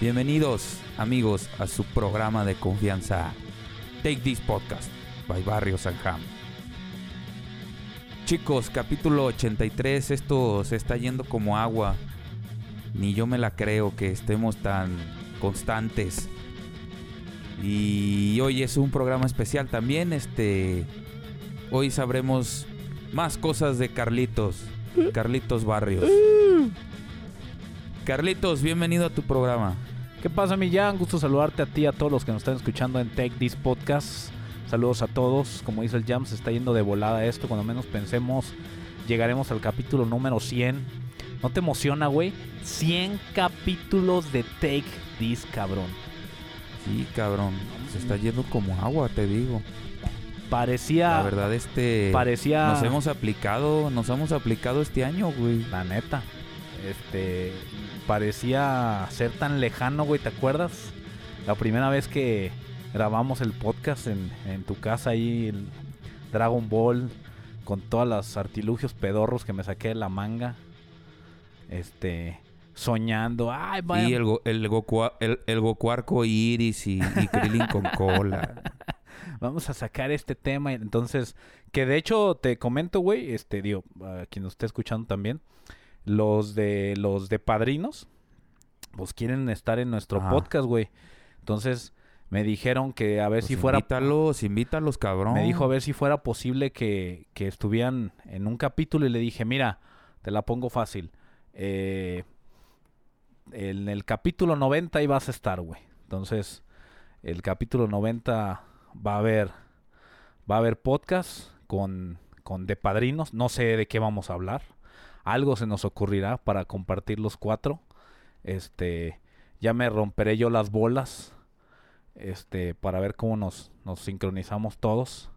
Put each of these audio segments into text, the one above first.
Bienvenidos amigos a su programa de confianza Take This Podcast by Barrio Sanjam. Chicos, capítulo 83, esto se está yendo como agua. Ni yo me la creo que estemos tan constantes. Y hoy es un programa especial también, este hoy sabremos más cosas de Carlitos, Carlitos Barrios. Carlitos, bienvenido a tu programa. ¿Qué pasa, Millán? Gusto saludarte a ti y a todos los que nos están escuchando en Take This Podcast. Saludos a todos. Como dice el Jam, se está yendo de volada esto. Cuando menos pensemos, llegaremos al capítulo número 100. ¿No te emociona, güey? 100 capítulos de Take This, cabrón. Sí, cabrón. Se está yendo como agua, te digo. Parecía... La verdad, este. Parecía... Nos hemos aplicado, nos hemos aplicado este año, güey. La neta. Este... Parecía ser tan lejano, güey. ¿Te acuerdas? La primera vez que grabamos el podcast en, en tu casa ahí, el Dragon Ball, con todos los artilugios pedorros que me saqué de la manga. Este... Soñando. Ay, vaya. Y el, go- el, Goku, el, el Goku arco iris y, y Krillin con cola. vamos a sacar este tema. Entonces, que de hecho te comento, güey, este, digo, a quien nos esté escuchando también, los de los de padrinos, pues quieren estar en nuestro Ajá. podcast, güey. Entonces, me dijeron que a ver Pues si fuera Invítalos, invítalos, cabrón. me dijo a ver si fuera posible que, que estuvieran en un capítulo y le dije, mira, te la pongo fácil. Eh, en el capítulo 90 ahí vas a estar, güey. Entonces, el capítulo 90 va a haber va a haber podcast con, con de padrinos. No sé de qué vamos a hablar. Algo se nos ocurrirá para compartir los cuatro. Este, ya me romperé yo las bolas. Este, para ver cómo nos, nos sincronizamos todos.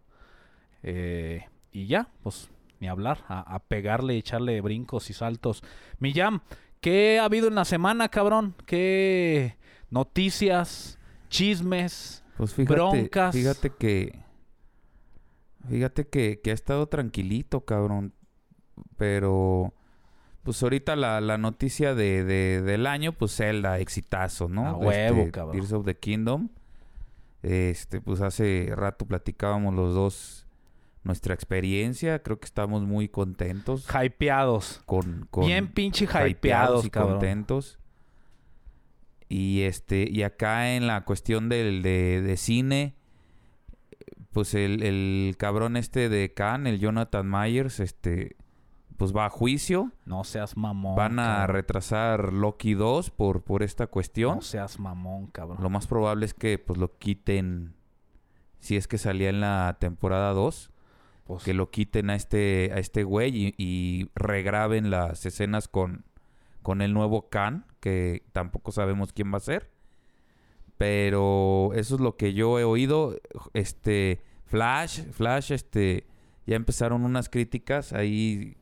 Eh, y ya, pues, ni hablar. A, a pegarle, echarle brincos y saltos. Millán, ¿qué ha habido en la semana, cabrón? ¿Qué noticias, chismes? Pues fíjate, broncas? fíjate que. Fíjate que, que ha estado tranquilito, cabrón. Pero. Pues ahorita la, la noticia de, de- del año, pues Zelda, exitazo, ¿no? A huevo, Este, cabrón. Tears of the Kingdom. Este, pues hace rato platicábamos los dos nuestra experiencia. Creo que estamos muy contentos. Hypeados. Con, con Bien pinche hypeados hypeados, y cabrón. contentos. Y este, y acá en la cuestión del, de, de cine, pues el, el cabrón este de Cannes, el Jonathan Myers, este, pues va a juicio. No seas mamón. Van a cabrón. retrasar Loki 2 por, por esta cuestión. No seas mamón, cabrón. Lo más probable es que pues lo quiten, si es que salía en la temporada 2, Pues, que lo quiten a este, a este güey y, y regraben las escenas con, con el nuevo Khan, que tampoco sabemos quién va a ser. Pero eso es lo que yo he oído. Este, Flash, Flash, este, ya empezaron unas críticas ahí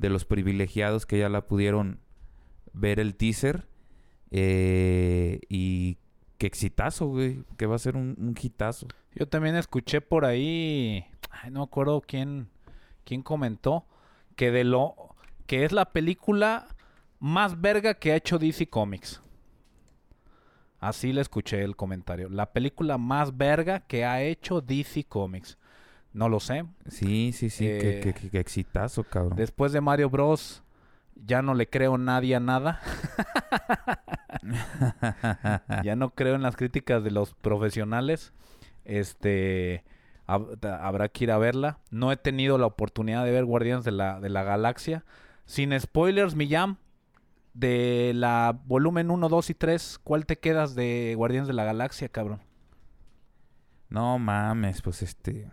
de los privilegiados que ya la pudieron ver el teaser. Eh, y qué exitazo, güey. Que va a ser un, un hitazo. Yo también escuché por ahí, ay, no acuerdo quién, quién comentó, que de lo que es la película más verga que ha hecho DC Comics. Así le escuché el comentario. La película más verga que ha hecho DC Comics. No lo sé. Sí, sí, sí. Eh, qué- qué- qué exitazo, cabrón. Después de Mario Bros. Ya no le creo nadie a nada. ya no creo en las críticas de los profesionales. Este hab- habrá que ir a verla. No he tenido la oportunidad de ver Guardianes de la, de la Galaxia. Sin spoilers, Millán. De la volumen 1, 2 y 3, ¿cuál te quedas de Guardianes de la Galaxia, cabrón? No mames, pues este.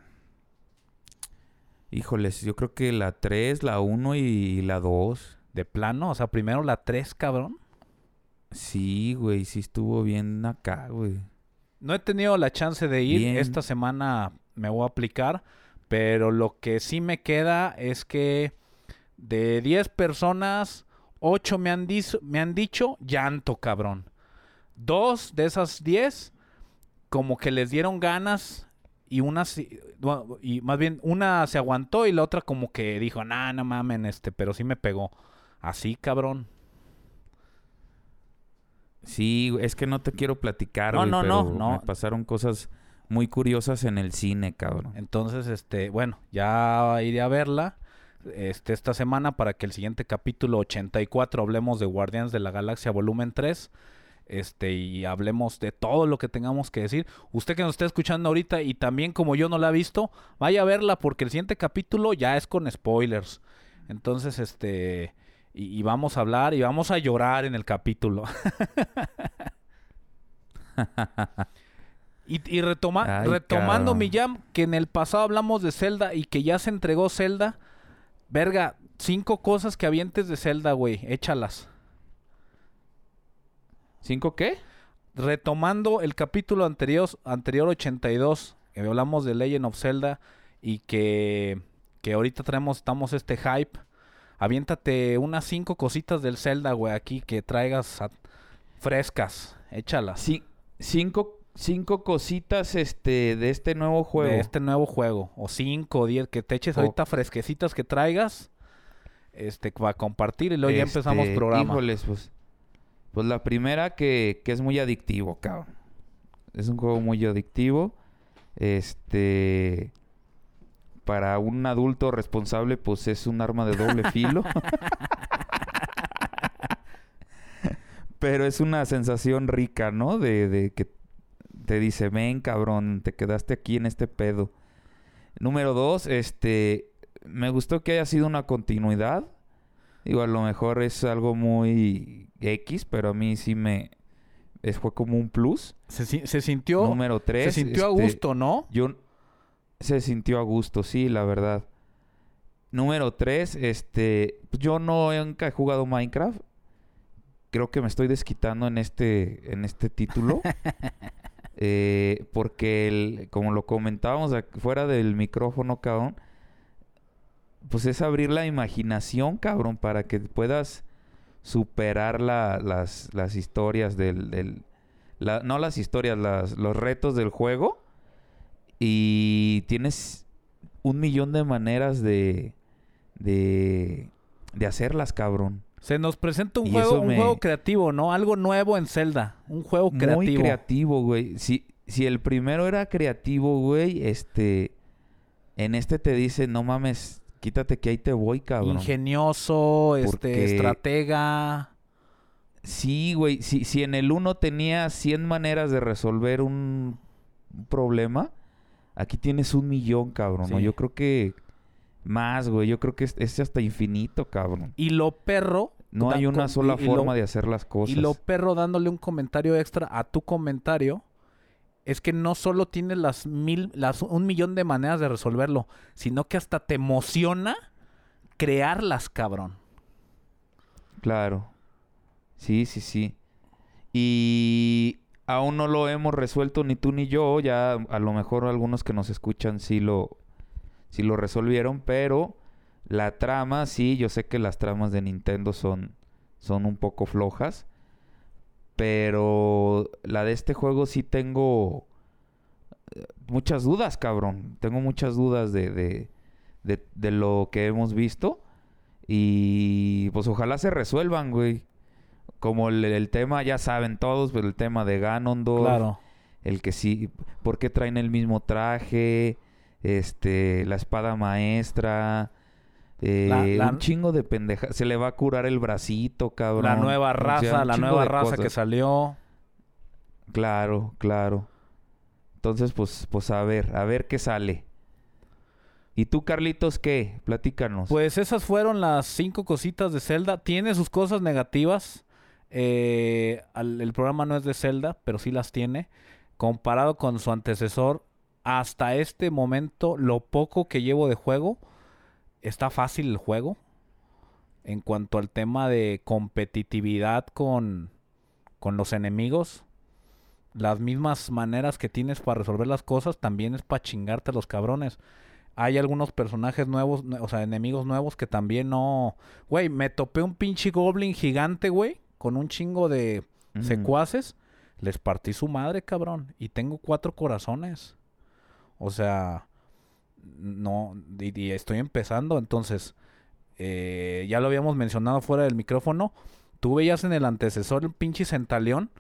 Híjoles, yo creo que la 3, la 1 y la 2. De plano, o sea, primero la 3, cabrón. Sí, güey, sí estuvo bien acá, güey. No he tenido la chance de ir. Bien. Esta semana me voy a aplicar. Pero lo que sí me queda es que de 10 personas, 8 me han, me han dicho llanto, cabrón. Dos de esas 10, como que les dieron ganas. Y una, y más bien, una se aguantó y la otra como que dijo, nah, no mamen, este, pero sí me pegó. Así, cabrón. Sí, es que no te quiero platicar, No, no, pero no, no. me pasaron cosas muy curiosas en el cine, cabrón. Entonces, este, bueno, ya iré a verla este, esta semana para que el siguiente capítulo 84 hablemos de Guardianes de la Galaxia volumen 3. Este, y hablemos de todo lo que tengamos que decir. Usted que nos está escuchando ahorita y también como yo no la he visto, vaya a verla porque el siguiente capítulo ya es con spoilers. Entonces, este, y, y vamos a hablar y vamos a llorar en el capítulo. Y, y retoma- Ay, retomando mi jam, que en el pasado hablamos de Zelda y que ya se entregó Zelda. Verga, cinco cosas que avientes de Zelda, güey. Échalas. ¿Cinco qué? Retomando el capítulo anterior, anterior 82, que hablamos de Legend of Zelda y que, que ahorita traemos, estamos este hype. Aviéntate unas cinco cositas del Zelda, güey, aquí que traigas a- frescas. Échalas. Sí, cinco, cinco cositas este, de este nuevo juego. de este nuevo juego. O 5 o 10 que te eches ahorita fresquecitas que traigas. Este, para compartir y luego ya empezamos Este, programa. Híjoles, pues. Pues la primera que, que es muy adictivo, cabrón. Es un juego muy adictivo. Este. Para un adulto responsable, pues es un arma de doble filo. Pero es una sensación rica, ¿no? De, de que te dice, ven, cabrón, te quedaste aquí en este pedo. Número dos, este, me gustó que haya sido una continuidad. Digo, a lo mejor es algo muy X, pero a mí sí me... es- fue como un plus. Se, si- se sintió, Número tres, se sintió a este, gusto, ¿no? Yo... Se sintió a gusto, sí, la verdad. Número tres, este... Yo no nunca he jugado Minecraft. Creo que me estoy desquitando en este, en este título. Eh, porque, el- como lo comentábamos fuera del micrófono, cabrón, pues es abrir la imaginación, cabrón, para que puedas superar la- las, las historias del... del- la- no las historias, las, los retos del juego. Y tienes un millón de maneras de... de... de hacerlas, cabrón. Se nos presenta un Y juego, un me- juego creativo, ¿no? Algo nuevo en Zelda. Un juego Muy creativo. creativo, güey. Si, si el primero era creativo, güey, este... En este te dice, no mames, quítate que ahí te voy, cabrón. Ingenioso, este, estratega. Sí, güey. Si, si en el uno tenía 100 maneras de resolver un, un problema, aquí tienes un millón, cabrón. ¿no? Yo creo que más, güey. Yo creo que es, es hasta infinito, cabrón. Y lo perro. No hay una sola lo- forma de hacer las cosas. Y lo perro dándole un comentario extra a tu comentario es que no solo tienes las mil, las un millón de maneras de resolverlo, sino que hasta te emociona crearlas, cabrón. Claro. Sí, sí, sí. Y aún no lo hemos resuelto ni tú ni yo. Ya a lo mejor algunos que nos escuchan sí lo, sí lo resolvieron. Pero la trama, sí, yo sé que las tramas de Nintendo son, son un poco flojas. Pero la de este juego sí tengo eh, muchas dudas, cabrón. Tengo muchas dudas de, de, de, de lo que hemos visto. Y pues ojalá se resuelvan, güey. Como el, el tema, ya saben todos, pero el tema de Ganondorf. Claro. El que sí, ¿por qué traen el mismo traje? Este, la espada maestra. Eh, La- la- un chingo de pendeja. Se le va a curar el bracito, cabrón. La nueva O sea, raza, la nueva raza que salió. Claro, claro. Entonces, pues, pues a ver, a ver qué sale. ¿Y tú, Carlitos, qué? Platícanos. Pues esas fueron las cinco cositas de Zelda. Tiene sus cosas negativas. Eh, al- el programa no es de Zelda, pero sí las tiene. Comparado con su antecesor, hasta este momento, lo poco que llevo de juego, está fácil el juego. En cuanto al tema de competitividad con, con los enemigos, las mismas maneras que tienes para resolver las cosas, también es para chingarte a los cabrones. Hay algunos personajes nuevos, nue- o sea, enemigos nuevos que también no... Güey, me topé un pinche goblin gigante, güey, con un chingo de secuaces. Les partí su madre, cabrón. Y tengo cuatro corazones. O sea, no, y, estoy empezando, entonces, eh, ya lo habíamos mencionado fuera del micrófono. Tú veías en el antecesor el pinche centaleón.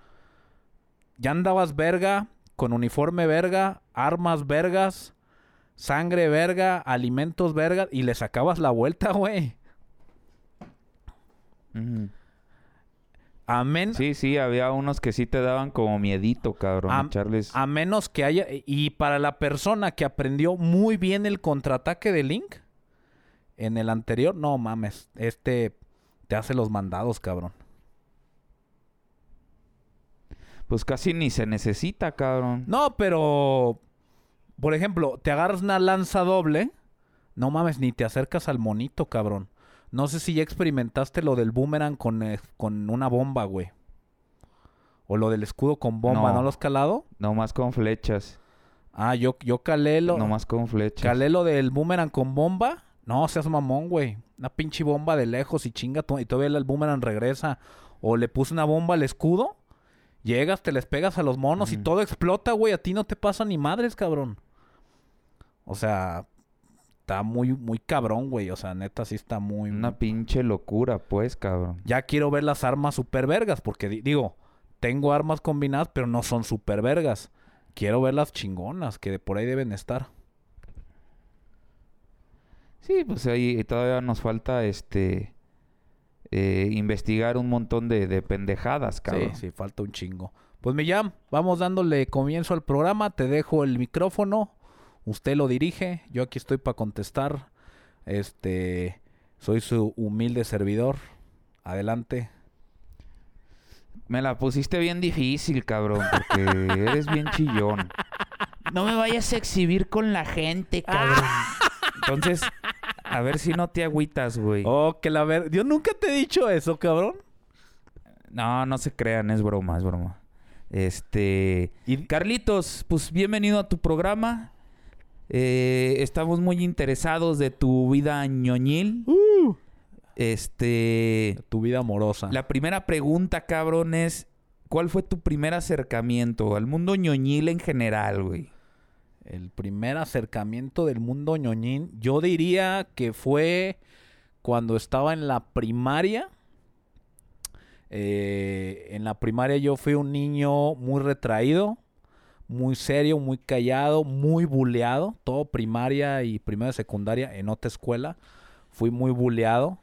Ya andabas verga, con uniforme verga, armas vergas, sangre verga, alimentos verga, y le sacabas la vuelta, güey. Amén. Sí, sí, había unos que sí te daban como miedito, cabrón. Am- echarles... A menos que haya. Y para la persona que aprendió muy bien el contraataque de Link en el anterior, no mames. Este te hace los mandados, cabrón. Pues casi ni se necesita, cabrón. No, pero. Por ejemplo, te agarras una lanza doble. No mames, ni te acercas al monito, cabrón. No sé si ya experimentaste lo del boomerang con, eh, con una bomba, güey. O lo del escudo con bomba, ¿no, No. lo has calado? Nomás con flechas. Ah, yo, yo calé lo. Nomás con flechas. Calé lo del boomerang con bomba. No, seas mamón, güey. Una pinche bomba de lejos y chinga y todavía el boomerang regresa. O le puse una bomba al escudo. Llegas, te les pegas a los monos y todo explota, güey. A ti no te pasa ni madres, cabrón. O sea, está muy, muy cabrón, güey. O sea, neta, sí está muy... Una pinche locura, pues, cabrón. Ya quiero ver las armas super vergas. Porque di- digo, tengo armas combinadas, pero no son super vergas. Quiero ver las chingonas, que por ahí deben estar. Sí, pues ahí todavía nos falta, este... eh, investigar un montón de, de pendejadas, cabrón. Sí, sí, falta un chingo. Pues Millán, vamos dándole comienzo al programa. Te dejo el micrófono. Usted lo dirige. Yo aquí estoy para contestar. Este, soy su humilde servidor. Adelante. Me la pusiste bien difícil, cabrón, porque eres bien chillón. No me vayas a exhibir con la gente, cabrón. Entonces, a ver si no te agüitas, güey. Oh, que la ver. Yo nunca te he dicho eso, cabrón. No, no se crean, es broma, es broma. Este... Y Carlitos, pues bienvenido a tu programa. Eh, estamos muy interesados de tu vida ñoñil. Este... tu vida amorosa. La primera pregunta, cabrón, es... ¿Cuál fue tu primer acercamiento al mundo ñoñil en general, güey? El primer acercamiento del mundo ñoñín, yo diría que fue cuando estaba en la primaria. Eh, en la primaria yo fui un niño muy retraído, muy serio, muy callado, muy buleado. Todo primaria y primera secundaria en otra escuela. Fui muy buleado.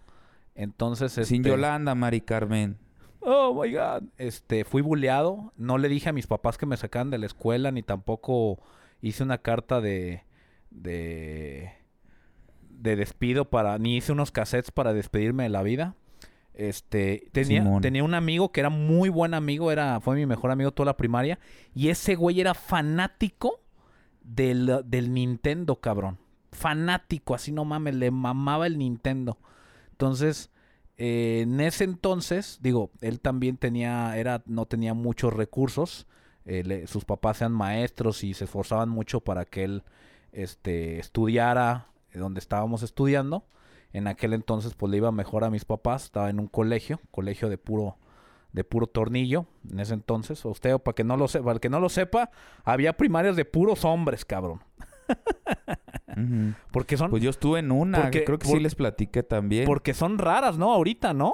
Entonces, Sin este, Yolanda, Mari Carmen. Oh my god. Este, fui bulleado. No le dije a mis papás que me sacaran de la escuela, ni tampoco hice una carta de. de. de despido para. ni hice unos cassettes para despedirme de la vida. Este, tenía, Simón. tenía un amigo que era muy buen amigo, era, fue mi mejor amigo toda la primaria. Y ese güey era fanático del, del Nintendo, cabrón. Fanático, así no mames, le mamaba el Nintendo. Entonces, eh, en ese entonces, digo, él también tenía, era, no tenía muchos recursos. eh, le- sus papás eran maestros y se esforzaban mucho para que él este, estudiara eh, donde estábamos estudiando. En aquel entonces, pues le iba mejor a mis papás. Estaba en un colegio, colegio de puro, de puro tornillo. En ese entonces, usted, para que no lo sepa, para el que no lo sepa, había primarias de puros hombres, cabrón. Porque son, Pues yo estuve en una, Porque- creo que por- sí les platiqué también. porque son raras, ¿no? Ahorita, ¿no?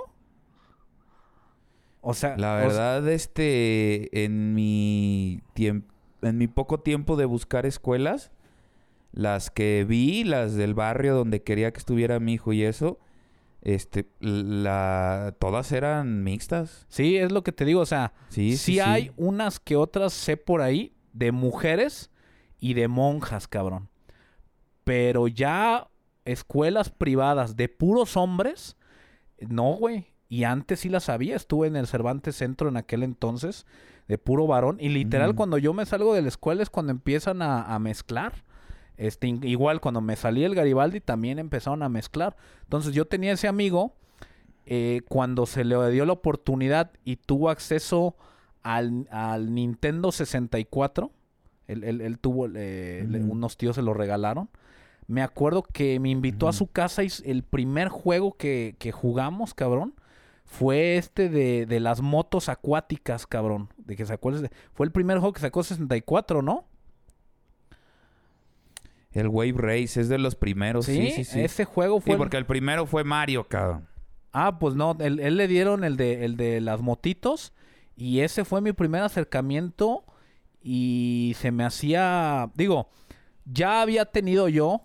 O sea, La o sea- verdad, este, en mi tiempo, en mi poco tiempo de buscar escuelas, las que vi, las del barrio donde quería que estuviera mi hijo y eso, este, la, todas eran mixtas. sí, es lo que te digo, o sea, Sí, sí, sí, sí. hay unas que otras sé por ahí de mujeres y de monjas, cabrón. Pero ya escuelas privadas de puros hombres, no, güey. Y antes sí las sabía, estuve en el Cervantes Centro en aquel entonces, de puro varón. Y literal, Ujú. cuando yo me salgo de la escuela es cuando empiezan a, a mezclar. Este, igual cuando me salí el Garibaldi también empezaron a mezclar. Entonces yo tenía ese amigo, eh, cuando se le dio la oportunidad y tuvo acceso al, al Nintendo 64, él, él- él tuvo, eh, le- unos tíos se lo regalaron. Me acuerdo que me invitó a su casa y el primer juego que, que jugamos, cabrón, fue este de, de las motos acuáticas, cabrón. De que sacó fue el primer juego que sacó 64, ¿no? El Wave Race es de los primeros. Sí, sí, sí. Ese juego fue. Sí, el- porque el primero fue Mario, cabrón. Ah, pues no, él, él le dieron el de, el de las motitos y ese fue mi primer acercamiento y se me hacía, digo, ya había tenido yo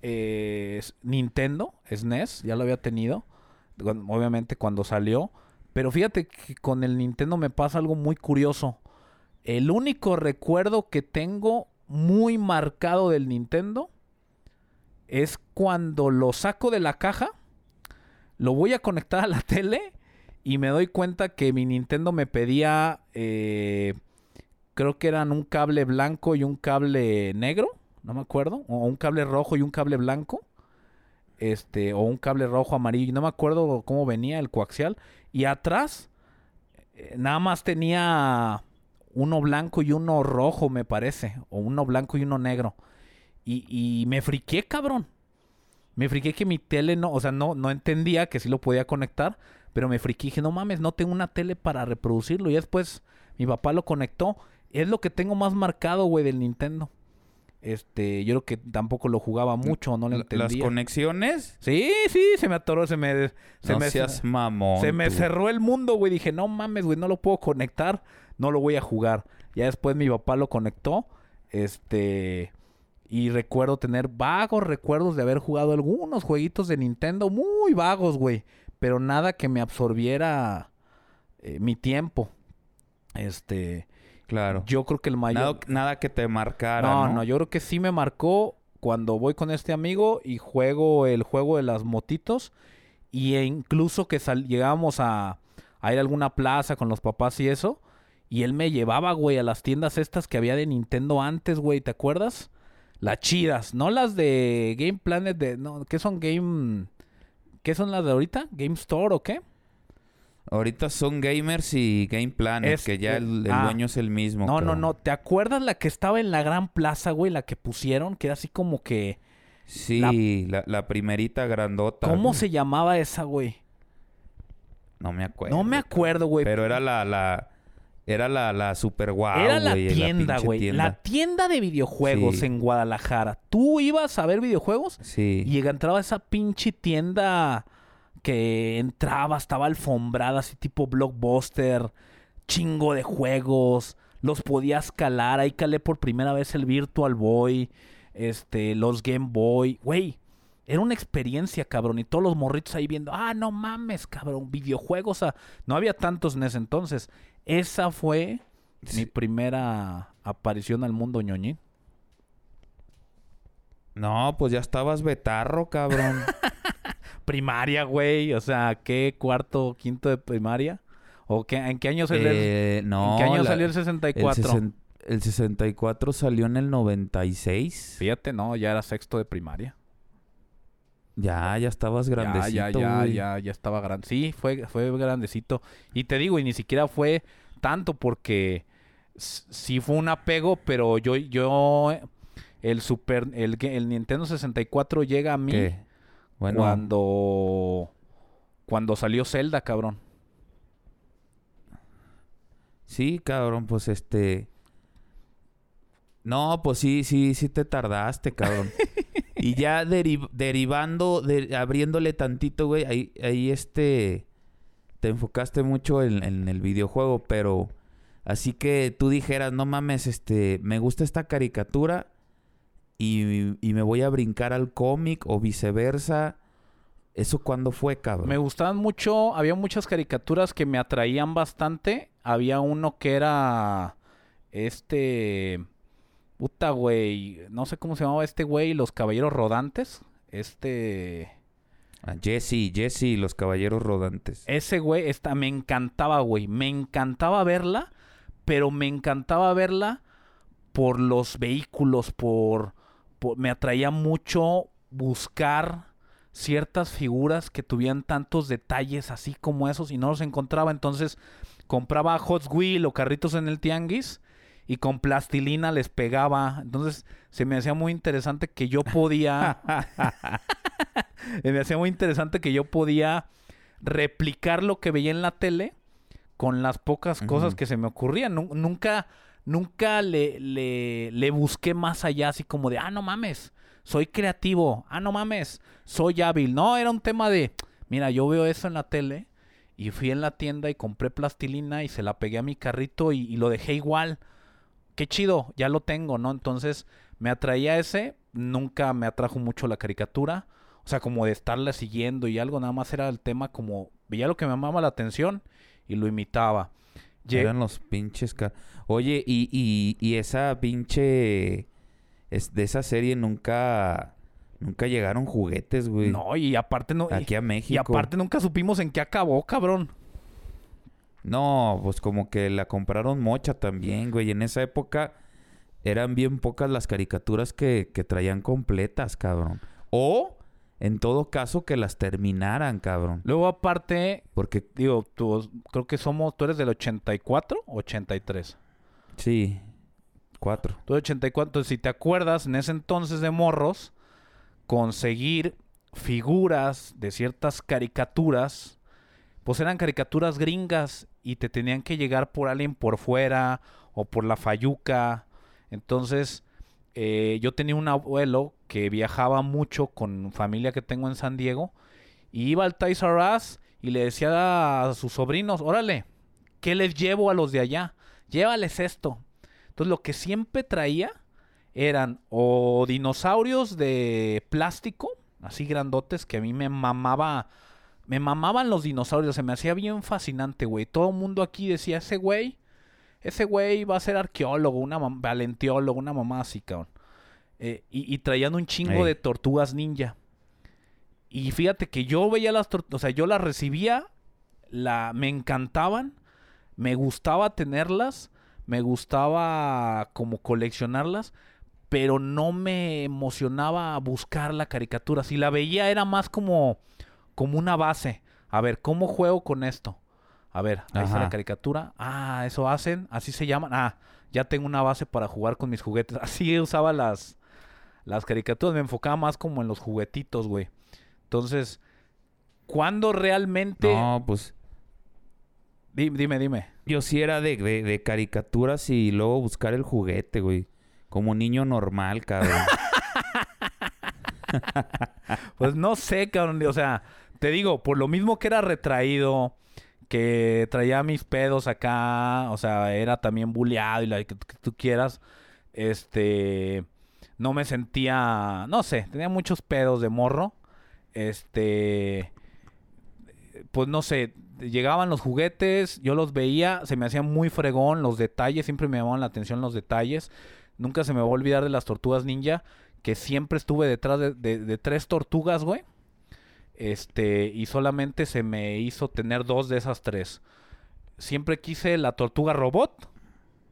eh, Nintendo, SNES, ya lo había tenido, obviamente cuando salió, pero fíjate que con el Nintendo me pasa algo muy curioso. El único recuerdo que tengo muy marcado del Nintendo es cuando lo saco de la caja lo voy a conectar a la tele y me doy cuenta que mi Nintendo me pedía, eh, creo que eran un cable blanco y un cable negro, no me acuerdo, o un cable rojo y un cable blanco, este, o un cable rojo amarillo, no me acuerdo cómo venía el coaxial, y atrás eh, nada más tenía uno blanco y uno rojo, me parece, o uno blanco y uno negro, y, y me friqué, cabrón. Me friqué que mi tele no, o sea, no, no entendía que sí lo podía conectar, pero me friqué y dije, no mames, no tengo una tele para reproducirlo. Y después mi papá lo conectó. Es lo que tengo más marcado, güey, del Nintendo. Este, yo creo que tampoco lo jugaba mucho, no lo La- Las entendía. conexiones. Sí, sí, se me atoró, se me... Se no me, seas mamón. se me cerró el mundo, güey. Dije, no mames, güey, no lo puedo conectar, no lo voy a jugar. Ya después mi papá lo conectó, este... Y recuerdo tener vagos recuerdos de haber jugado algunos jueguitos de Nintendo, muy vagos, güey. Pero nada que me absorbiera eh, mi tiempo. Este... Claro. Yo creo que el mayor... Nada, nada que te marcara. No, No, no, yo creo que sí me marcó cuando voy con este amigo y juego el juego de las motitos. Y e incluso que sal- llegábamos a, a ir a alguna plaza con los papás y eso. Y él me llevaba, güey, a las tiendas estas que había de Nintendo antes, güey, ¿te acuerdas? Las chidas, no las de Game Planet de... No, ¿Qué son Game... ¿Qué son las de ahorita? ¿Game Store o qué? Ahorita son gamers y Game Planet, Es- que ya el, el ah. dueño es el mismo. No, no, no. ¿Te acuerdas la que estaba en la gran plaza, güey? La que pusieron, que era así como que... Sí, la, la primerita grandota. ¿Cómo güey. se llamaba esa, güey? No me acuerdo. No me acuerdo, güey. Pero era la, la, era la, la super guau, Era la güey, tienda, güey. tienda. La tienda de videojuegos Sí. en Guadalajara. Tú ibas a ver videojuegos Sí. y entraba a esa pinche tienda que entraba, estaba alfombrada, así tipo blockbuster, chingo de juegos, los podías calar, ahí calé por primera vez el Virtual Boy, este, los Game Boy, güey. Era una experiencia, cabrón, y todos los morritos ahí viendo, ah, no mames, cabrón, videojuegos, ah". no había tantos en ese entonces. Esa fue mi primera aparición al mundo ñoñín. No, pues ya estabas betarro, cabrón. Primaria, güey, o sea, ¿qué cuarto, quinto de primaria? ¿O qué, en qué año salió el, Eh, no, ¿en qué año la- salió el el, 64? sesen- el 64 salió en el 96. Fíjate, no, ya era sexto de primaria. Ya, ya estabas grandecito, ya, ya, ya, ya, ya estaba grande. Sí, fue, fue grandecito. Y te digo, y ni siquiera fue tanto porque sí fue un apego, pero yo, yo, el Super, el, el Nintendo 64 llega a mí ¿Qué? Bueno, cuando, cuando salió Zelda, cabrón. sí, cabrón, pues este... No, pues sí, sí, sí te tardaste, cabrón. Y ya deri- derivando, de- abriéndole tantito, güey, ahí, ahí este... Te enfocaste mucho en, en el videojuego, pero... Así que tú dijeras, no mames, este... Me gusta esta caricatura y, y me voy a brincar al cómic o viceversa. ¿Eso cuándo fue, cabrón? Me gustaban mucho, había muchas caricaturas que me atraían bastante. Había uno que era este puta güey, no sé cómo se llamaba este güey, los caballeros rodantes. Este Ah, Jesse, Jesse, los caballeros rodantes. ese güey esta me encantaba, güey, me encantaba verla, pero me encantaba verla por los vehículos, por, por- me atraía mucho buscar ciertas figuras que tuvieran tantos detalles así como esos y no los encontraba. Entonces compraba Hot Wheels o carritos en el tianguis y con plastilina les pegaba. Entonces se me hacía muy interesante que yo podía... me hacía muy interesante que yo podía replicar lo que veía en la tele con las pocas cosas que se me ocurrían. Nu- nunca, nunca le, le, le busqué más allá, así como de, ah, no mames, soy creativo, ah, no mames, soy hábil. No, era un tema de, mira, yo veo eso en la tele y fui en la tienda y compré plastilina y se la pegué a mi carrito y, y lo dejé igual. Qué chido, ya lo tengo, ¿no? Entonces me atraía ese, nunca me atrajo mucho la caricatura. O sea, como de estarla siguiendo y algo, nada más era el tema como, veía lo que me llamaba la atención y lo imitaba. Lle- Eran los pinches... ca- Oye, y, y, y esa pinche... Es, de esa serie nunca... Nunca llegaron juguetes, güey. No, y aparte no... y- Aquí a México. Y aparte nunca supimos en qué acabó, cabrón. No, pues como que la compraron mocha también, güey. En esa época eran bien pocas las caricaturas que, que traían completas, cabrón. O, en todo caso, que las terminaran, cabrón. Luego aparte, Porque, digo, tú, creo que somos, tú eres del 84 o 83. sí, cuatro. Tú del 84, entonces, si te acuerdas, en ese entonces de morros, conseguir figuras de ciertas caricaturas, pues eran caricaturas gringas y te tenían que llegar por alguien por fuera o por la fayuca. Entonces, eh, yo tenía un abuelo que viajaba mucho con familia que tengo en San Diego y iba al Us y le decía a sus sobrinos, órale, ¿qué les llevo a los de allá? Llévales esto. Entonces lo que siempre traía eran o dinosaurios de plástico, así grandotes, que a mí me mamaba, me mamaban los dinosaurios, se me hacía bien fascinante, güey. Todo el mundo aquí decía, ese güey, ese güey va a ser arqueólogo, una paleontólogo, una mamá así, cabrón. Eh, y, y traían un chingo de tortugas ninja. Y fíjate que yo veía las tortugas, o sea, yo las recibía, la, me encantaban, me gustaba tenerlas, me gustaba como coleccionarlas, pero no me emocionaba buscar la caricatura. Si la veía era más como, como una base. A ver, ¿cómo juego con esto? A ver, ahí está la caricatura. Ah, eso hacen, así se llaman. Ah, ya tengo una base para jugar con mis juguetes. Así usaba las, las caricaturas. Me enfocaba más como en los juguetitos, güey. Entonces, ¿cuándo realmente... No, pues Di- Dime, dime. yo sí era de, de, de caricaturas y luego buscar el juguete, güey. Como niño normal, cabrón. Pues no sé, cabrón. O sea, te digo, por lo mismo que era retraído, que traía mis pedos acá, o sea, era también bulleado y la que, que tú quieras, este, no me sentía, no sé, tenía muchos pedos de morro, este, pues no sé, llegaban los juguetes, yo los veía, se me hacía muy fregón los detalles, siempre me llamaban la atención los detalles, nunca se me va a olvidar de las tortugas ninja, que siempre estuve detrás de, de- de tres tortugas, güey. Este, y solamente se me hizo tener dos de esas tres. Siempre quise la tortuga robot.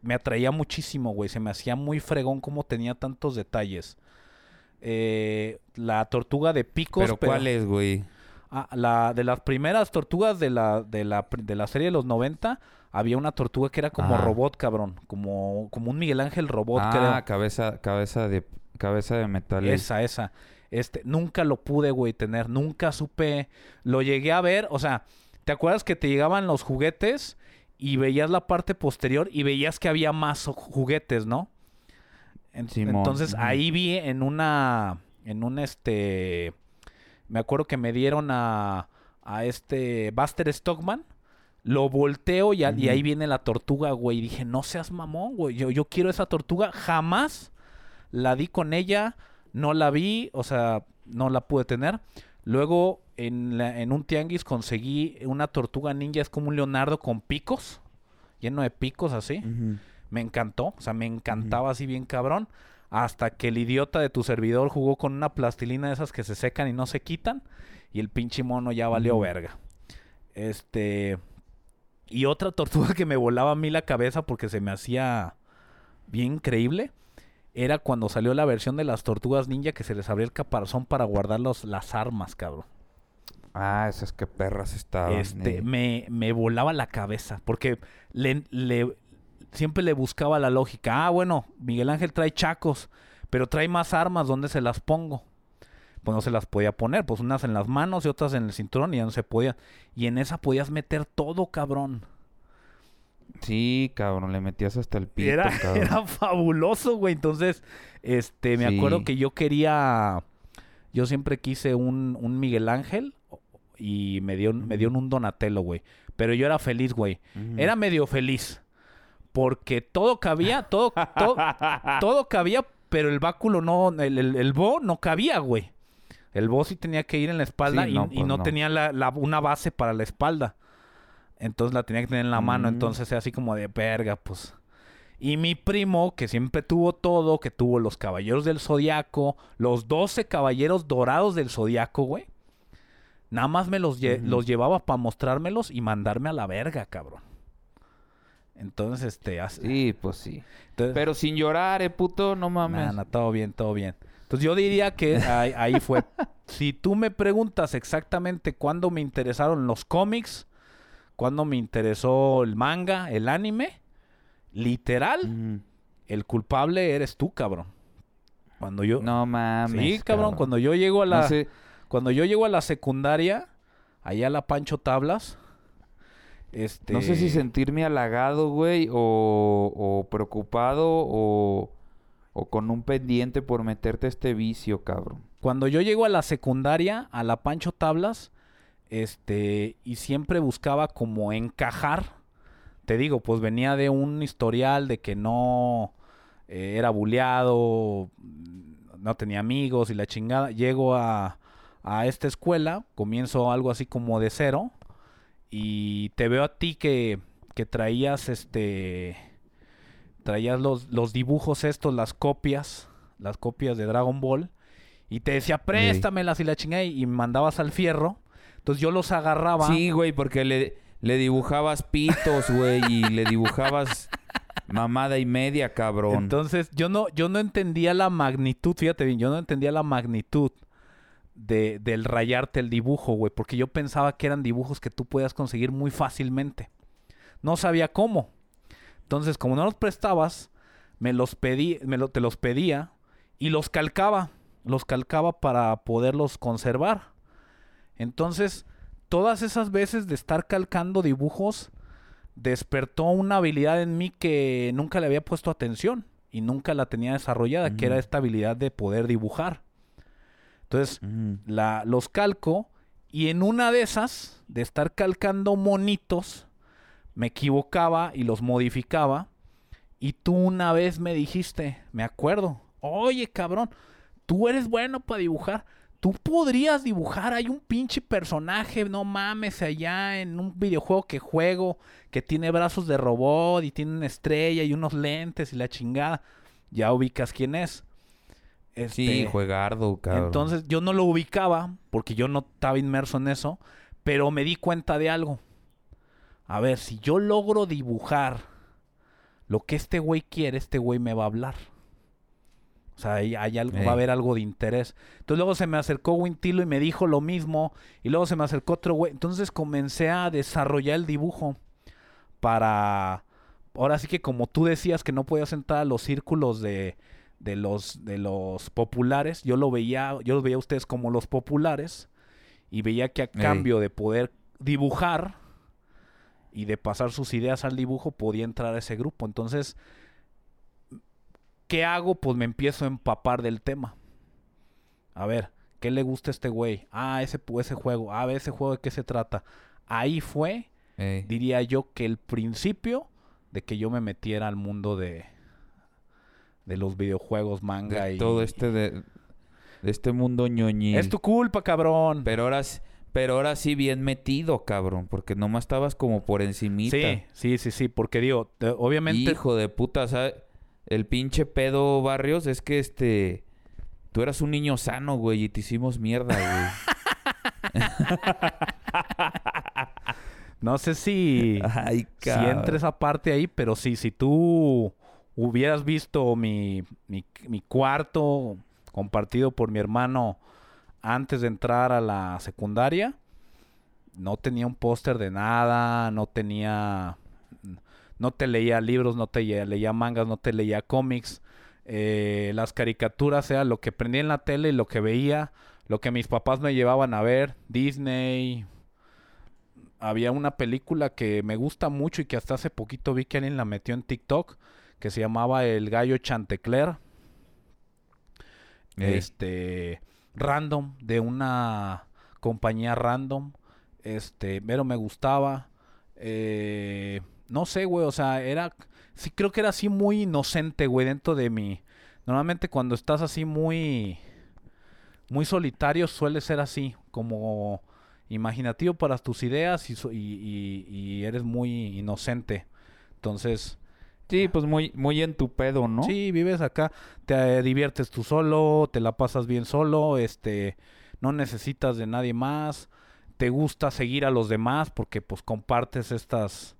Me atraía muchísimo, güey. Se me hacía muy fregón como tenía tantos detalles. Eh, la tortuga de picos. Pero ¿cuál es, güey? Ah, la, de las primeras tortugas de la, de la, de la serie de los 90, había una tortuga que era como robot, cabrón. Como, como un Miguel Ángel robot, ah, creo. cabeza, cabeza de, cabeza de metal. Esa, esa. Este, nunca lo pude, güey, tener. Nunca supe. Lo llegué a ver. O sea, ¿te acuerdas que te llegaban los juguetes y veías la parte posterior y veías que había más juguetes, ¿no? Simón, Entonces ahí vi en una en un este, me acuerdo que me dieron a, a este Buster Stockman. Lo volteo y, a- y ahí viene la tortuga, güey. Y dije, no seas mamón, güey. Yo, yo quiero esa tortuga. Jamás la di con ella. No la vi, o sea, no la pude tener. Luego, en, la- en un tianguis conseguí una tortuga ninja. Es como un leonardo con picos. Lleno de picos así. Me encantó, o sea, me encantaba así bien cabrón. Hasta que el idiota de tu servidor jugó con una plastilina de esas que se secan y no se quitan. Y el pinche mono ya valió verga. Este. Y otra tortuga que me volaba a mí la cabeza porque se me hacía bien increíble. Era cuando salió la versión de las tortugas ninja que se les abría el caparazón para guardar los- las armas, cabrón. Ah, esas que perras estaban. Este, eh. me, me volaba la cabeza. Porque le, le- siempre le buscaba la lógica. Ah, bueno, Miguel Ángel trae chacos, pero trae más armas, ¿dónde se las pongo? Pues no se las podía poner, pues unas en las manos y otras en el cinturón y ya no se podía. Y en esa podías meter todo, cabrón. Sí, cabrón, le metías hasta el pito, Era, cabrón. era fabuloso, güey. Entonces, este, me acuerdo que yo quería, yo siempre quise un, un Miguel Ángel y me dio, me dieron un Donatello, güey. Pero yo era feliz, güey. Era medio feliz. Porque todo cabía, todo, todo, todo cabía, pero el báculo no, el, el, el bo no cabía, güey. El bo sí tenía que ir en la espalda Sí, y, no, y pues no, no. tenía la, la- una base para la espalda. Entonces la tenía que tener en la mano. Mm. Entonces era así como de verga, pues. Y mi primo, que siempre tuvo todo, que tuvo los caballeros del zodiaco, los 12 caballeros dorados del zodiaco, güey. Nada más me los, lle- los llevaba para mostrármelos y mandarme a la verga, cabrón. Entonces, este, así. Sí, pues sí. entonces- Pero sin llorar, eh, puto, no mames. Nah, todo bien, todo bien. Entonces yo diría que ahí, ahí fue. si tú me preguntas exactamente cuándo me interesaron los cómics, cuándo me interesó el manga, el anime, literal, el culpable eres tú, cabrón. Cuando yo... No mames. sí, cabrón, cuando yo llego a la... No sé, Cuando yo llego a la secundaria, allá a la Pancho Tablas, este... no sé si sentirme halagado, güey, o, o preocupado, o, o con un pendiente por meterte este vicio, cabrón. Cuando yo llego a la secundaria, a la Pancho Tablas, este, y siempre buscaba como encajar. Te digo, pues venía de un historial de que no eh, era buleado, no tenía amigos y la chingada. Llego a, a esta escuela, comienzo algo así como de cero, y te veo a ti que, que traías este. Traías los, los dibujos estos, las copias, las copias de Dragon Ball. Y te decía, préstamelas y la chingada. Y mandabas al fierro. Entonces yo los agarraba. Sí, güey, porque le, le dibujabas pitos, güey, y le dibujabas mamada y media, cabrón. Entonces yo no, yo no entendía la magnitud, fíjate bien, yo no entendía la magnitud de, del rayarte el dibujo, güey. Porque yo pensaba que eran dibujos que tú podías conseguir muy fácilmente. No sabía cómo. Entonces, como no los prestabas, me los pedí, me lo- te los pedía y los calcaba. Los calcaba para poderlos conservar. Entonces, todas esas veces de estar calcando dibujos despertó una habilidad en mí que nunca le había puesto atención y nunca la tenía desarrollada, que era Ujú. esta habilidad de poder dibujar. Entonces, Ujú. la, los calco y en una de esas, de estar calcando monitos, me equivocaba y los modificaba. Y tú una vez me dijiste, me acuerdo, oye cabrón, tú eres bueno para dibujar. Tú podrías dibujar, hay un pinche personaje, no mames, allá en un videojuego que juego, que tiene brazos de robot y tiene una estrella y unos lentes y la chingada. Ya ubicas quién es. Sí, Este, juegardo, cabrón. entonces yo no lo ubicaba porque yo no estaba inmerso en eso, pero me di cuenta de algo. A ver, si yo logro dibujar lo que este güey quiere, este güey me va a hablar. O sea, hay, hay algo, va a haber algo de interés. Entonces luego se me acercó Wintilo y me dijo lo mismo. Y luego se me acercó otro güey. Entonces comencé a desarrollar el dibujo para... Ahora sí que como tú decías que no podías entrar a los círculos de, de los de los populares, yo lo veía, yo los veía a ustedes como los populares y veía que a cambio de poder dibujar y de pasar sus ideas al dibujo podía entrar a ese grupo. Entonces, ¿qué hago? Pues me empiezo a empapar del tema. A ver, ¿qué le gusta a este güey? Ah, ese, ese juego. Ah, ese juego de qué se trata. Ahí fue, Ey. diría yo, que el principio de que yo me metiera al mundo de, de los videojuegos, manga De y... todo este de, de este mundo ñoñil. Es tu culpa, cabrón. Pero ahora, pero ahora sí bien metido, cabrón. Porque nomás estabas como por encimita. Sí, sí, sí, sí, porque digo, te- obviamente... Hijo de puta, ¿sabes? El pinche pedo Barrios es que este... Tú eras un niño sano, güey, y te hicimos mierda, güey. No sé si, Ay, si entra esa parte ahí, pero sí, si tú hubieras visto mi, mi, mi cuarto compartido por mi hermano antes de entrar a la secundaria, no tenía un póster de nada, no tenía... No te leía libros, no te leía, leía mangas, no te leía cómics. eh, las caricaturas era lo que prendía en la tele y lo que veía, lo que mis papás me llevaban a ver, Disney, había una película que me gusta mucho y que hasta hace poquito vi que alguien la metió en TikTok, que se llamaba El Gallo Chantecler. Este, random, de una compañía random. Este, pero me gustaba. Eh, no sé, güey, o sea, era, sí creo que era así muy inocente, güey, dentro de mí. Normalmente cuando estás así muy, muy solitario suele ser así, como imaginativo para tus ideas y, so- y- y- y eres muy inocente. Entonces, Sí, pues muy, muy en tu pedo, ¿no? sí, vives acá, te eh, diviertes tú solo, te la pasas bien solo, este, no necesitas de nadie más, te gusta seguir a los demás porque pues compartes estas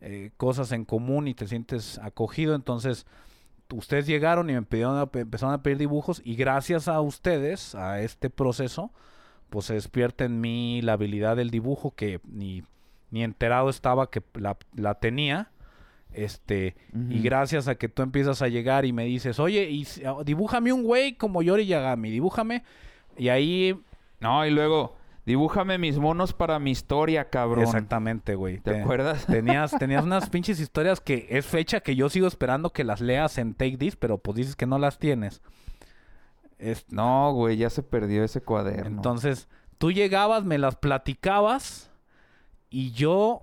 eh, cosas en común y te sientes acogido, entonces ustedes llegaron y me pidieron a- empezaron a pedir dibujos y gracias a ustedes, a este proceso, pues se despierta en mí la habilidad del dibujo que ni, ni enterado estaba que la, la tenía. Este, y gracias a que tú empiezas a llegar y me dices, oye, y, ah, dibújame un güey como Yori Yagami, dibújame. Y ahí, No, y luego, dibújame mis monos para mi historia, cabrón. exactamente, güey. ¿Te Te- acuerdas? Tenías, tenías unas pinches historias que es fecha que yo sigo esperando que las leas en Take This, pero pues dices que no las tienes. Es- No, güey, ya se perdió ese cuaderno. Entonces, tú llegabas, me las platicabas y yo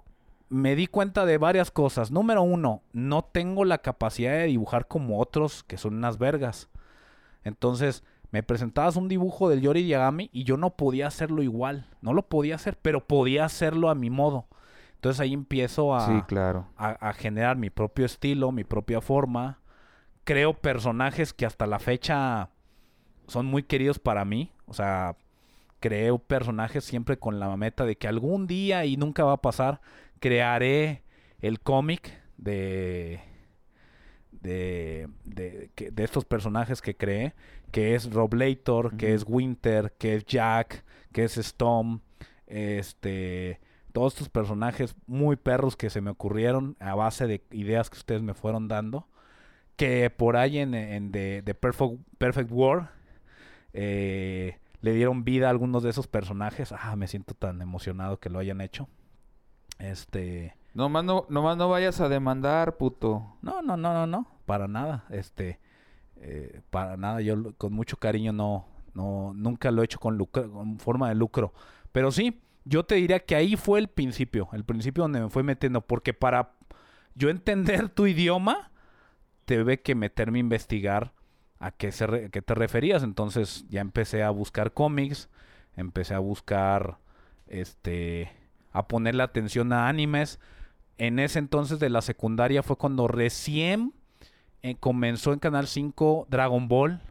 me di cuenta de varias cosas. Número uno, no tengo la capacidad de dibujar como otros que son unas vergas. Entonces, me presentabas un dibujo del Yori Yagami y yo no podía hacerlo igual. No lo podía hacer, pero podía hacerlo a mi modo. Entonces ahí empiezo a, Sí, claro. a, a generar mi propio estilo, mi propia forma. Creo personajes que hasta la fecha son muy queridos para mí. O sea, creo personajes siempre con la meta de que algún día, y nunca va a pasar, crearé el cómic de, de, de, de estos personajes que creé, que es Roblator, que Ujú. es Winter, que es Jack, que es Storm, este, todos estos personajes muy perros que se me ocurrieron a base de ideas que ustedes me fueron dando, que por ahí en, en Perfect, Perfect War eh, le dieron vida a algunos de esos personajes. Ah, me siento tan emocionado que lo hayan hecho. Este, Nomás no, nomás no vayas a demandar, puto. no, no, no, no, no, para nada. Este, eh, para nada. Yo con mucho cariño no, no, nunca lo he hecho con, lucro, con forma de lucro. Pero sí, yo te diría que ahí fue el principio, el principio donde me fue metiendo, porque para yo entender tu idioma, tuve que meterme a investigar a qué, se qué te referías. Entonces ya empecé a buscar cómics, empecé a buscar, este, a ponerle atención a animes. En ese entonces de la secundaria fue cuando recién eh, comenzó en Canal 5 Dragon Ball.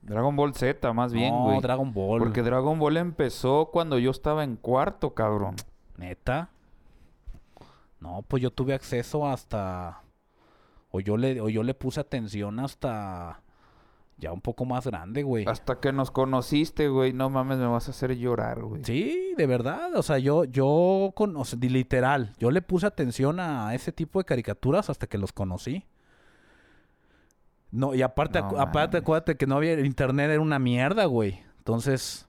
Dragon Ball Z, más bien, no, güey. Dragon Ball. Porque Dragon Ball empezó cuando yo estaba en cuarto, cabrón. Neta. No, pues yo tuve acceso hasta. O yo le, o yo le puse atención hasta. Ya un poco más grande, güey. Hasta que nos conociste, güey. No mames, me vas a hacer llorar, güey. Sí, de verdad. O sea, yo, yo, con, o sea, di- literal, yo le puse atención a ese tipo de caricaturas hasta que los conocí. No, y aparte, No acu- aparte acuérdate que no había internet, era una mierda, güey. Entonces,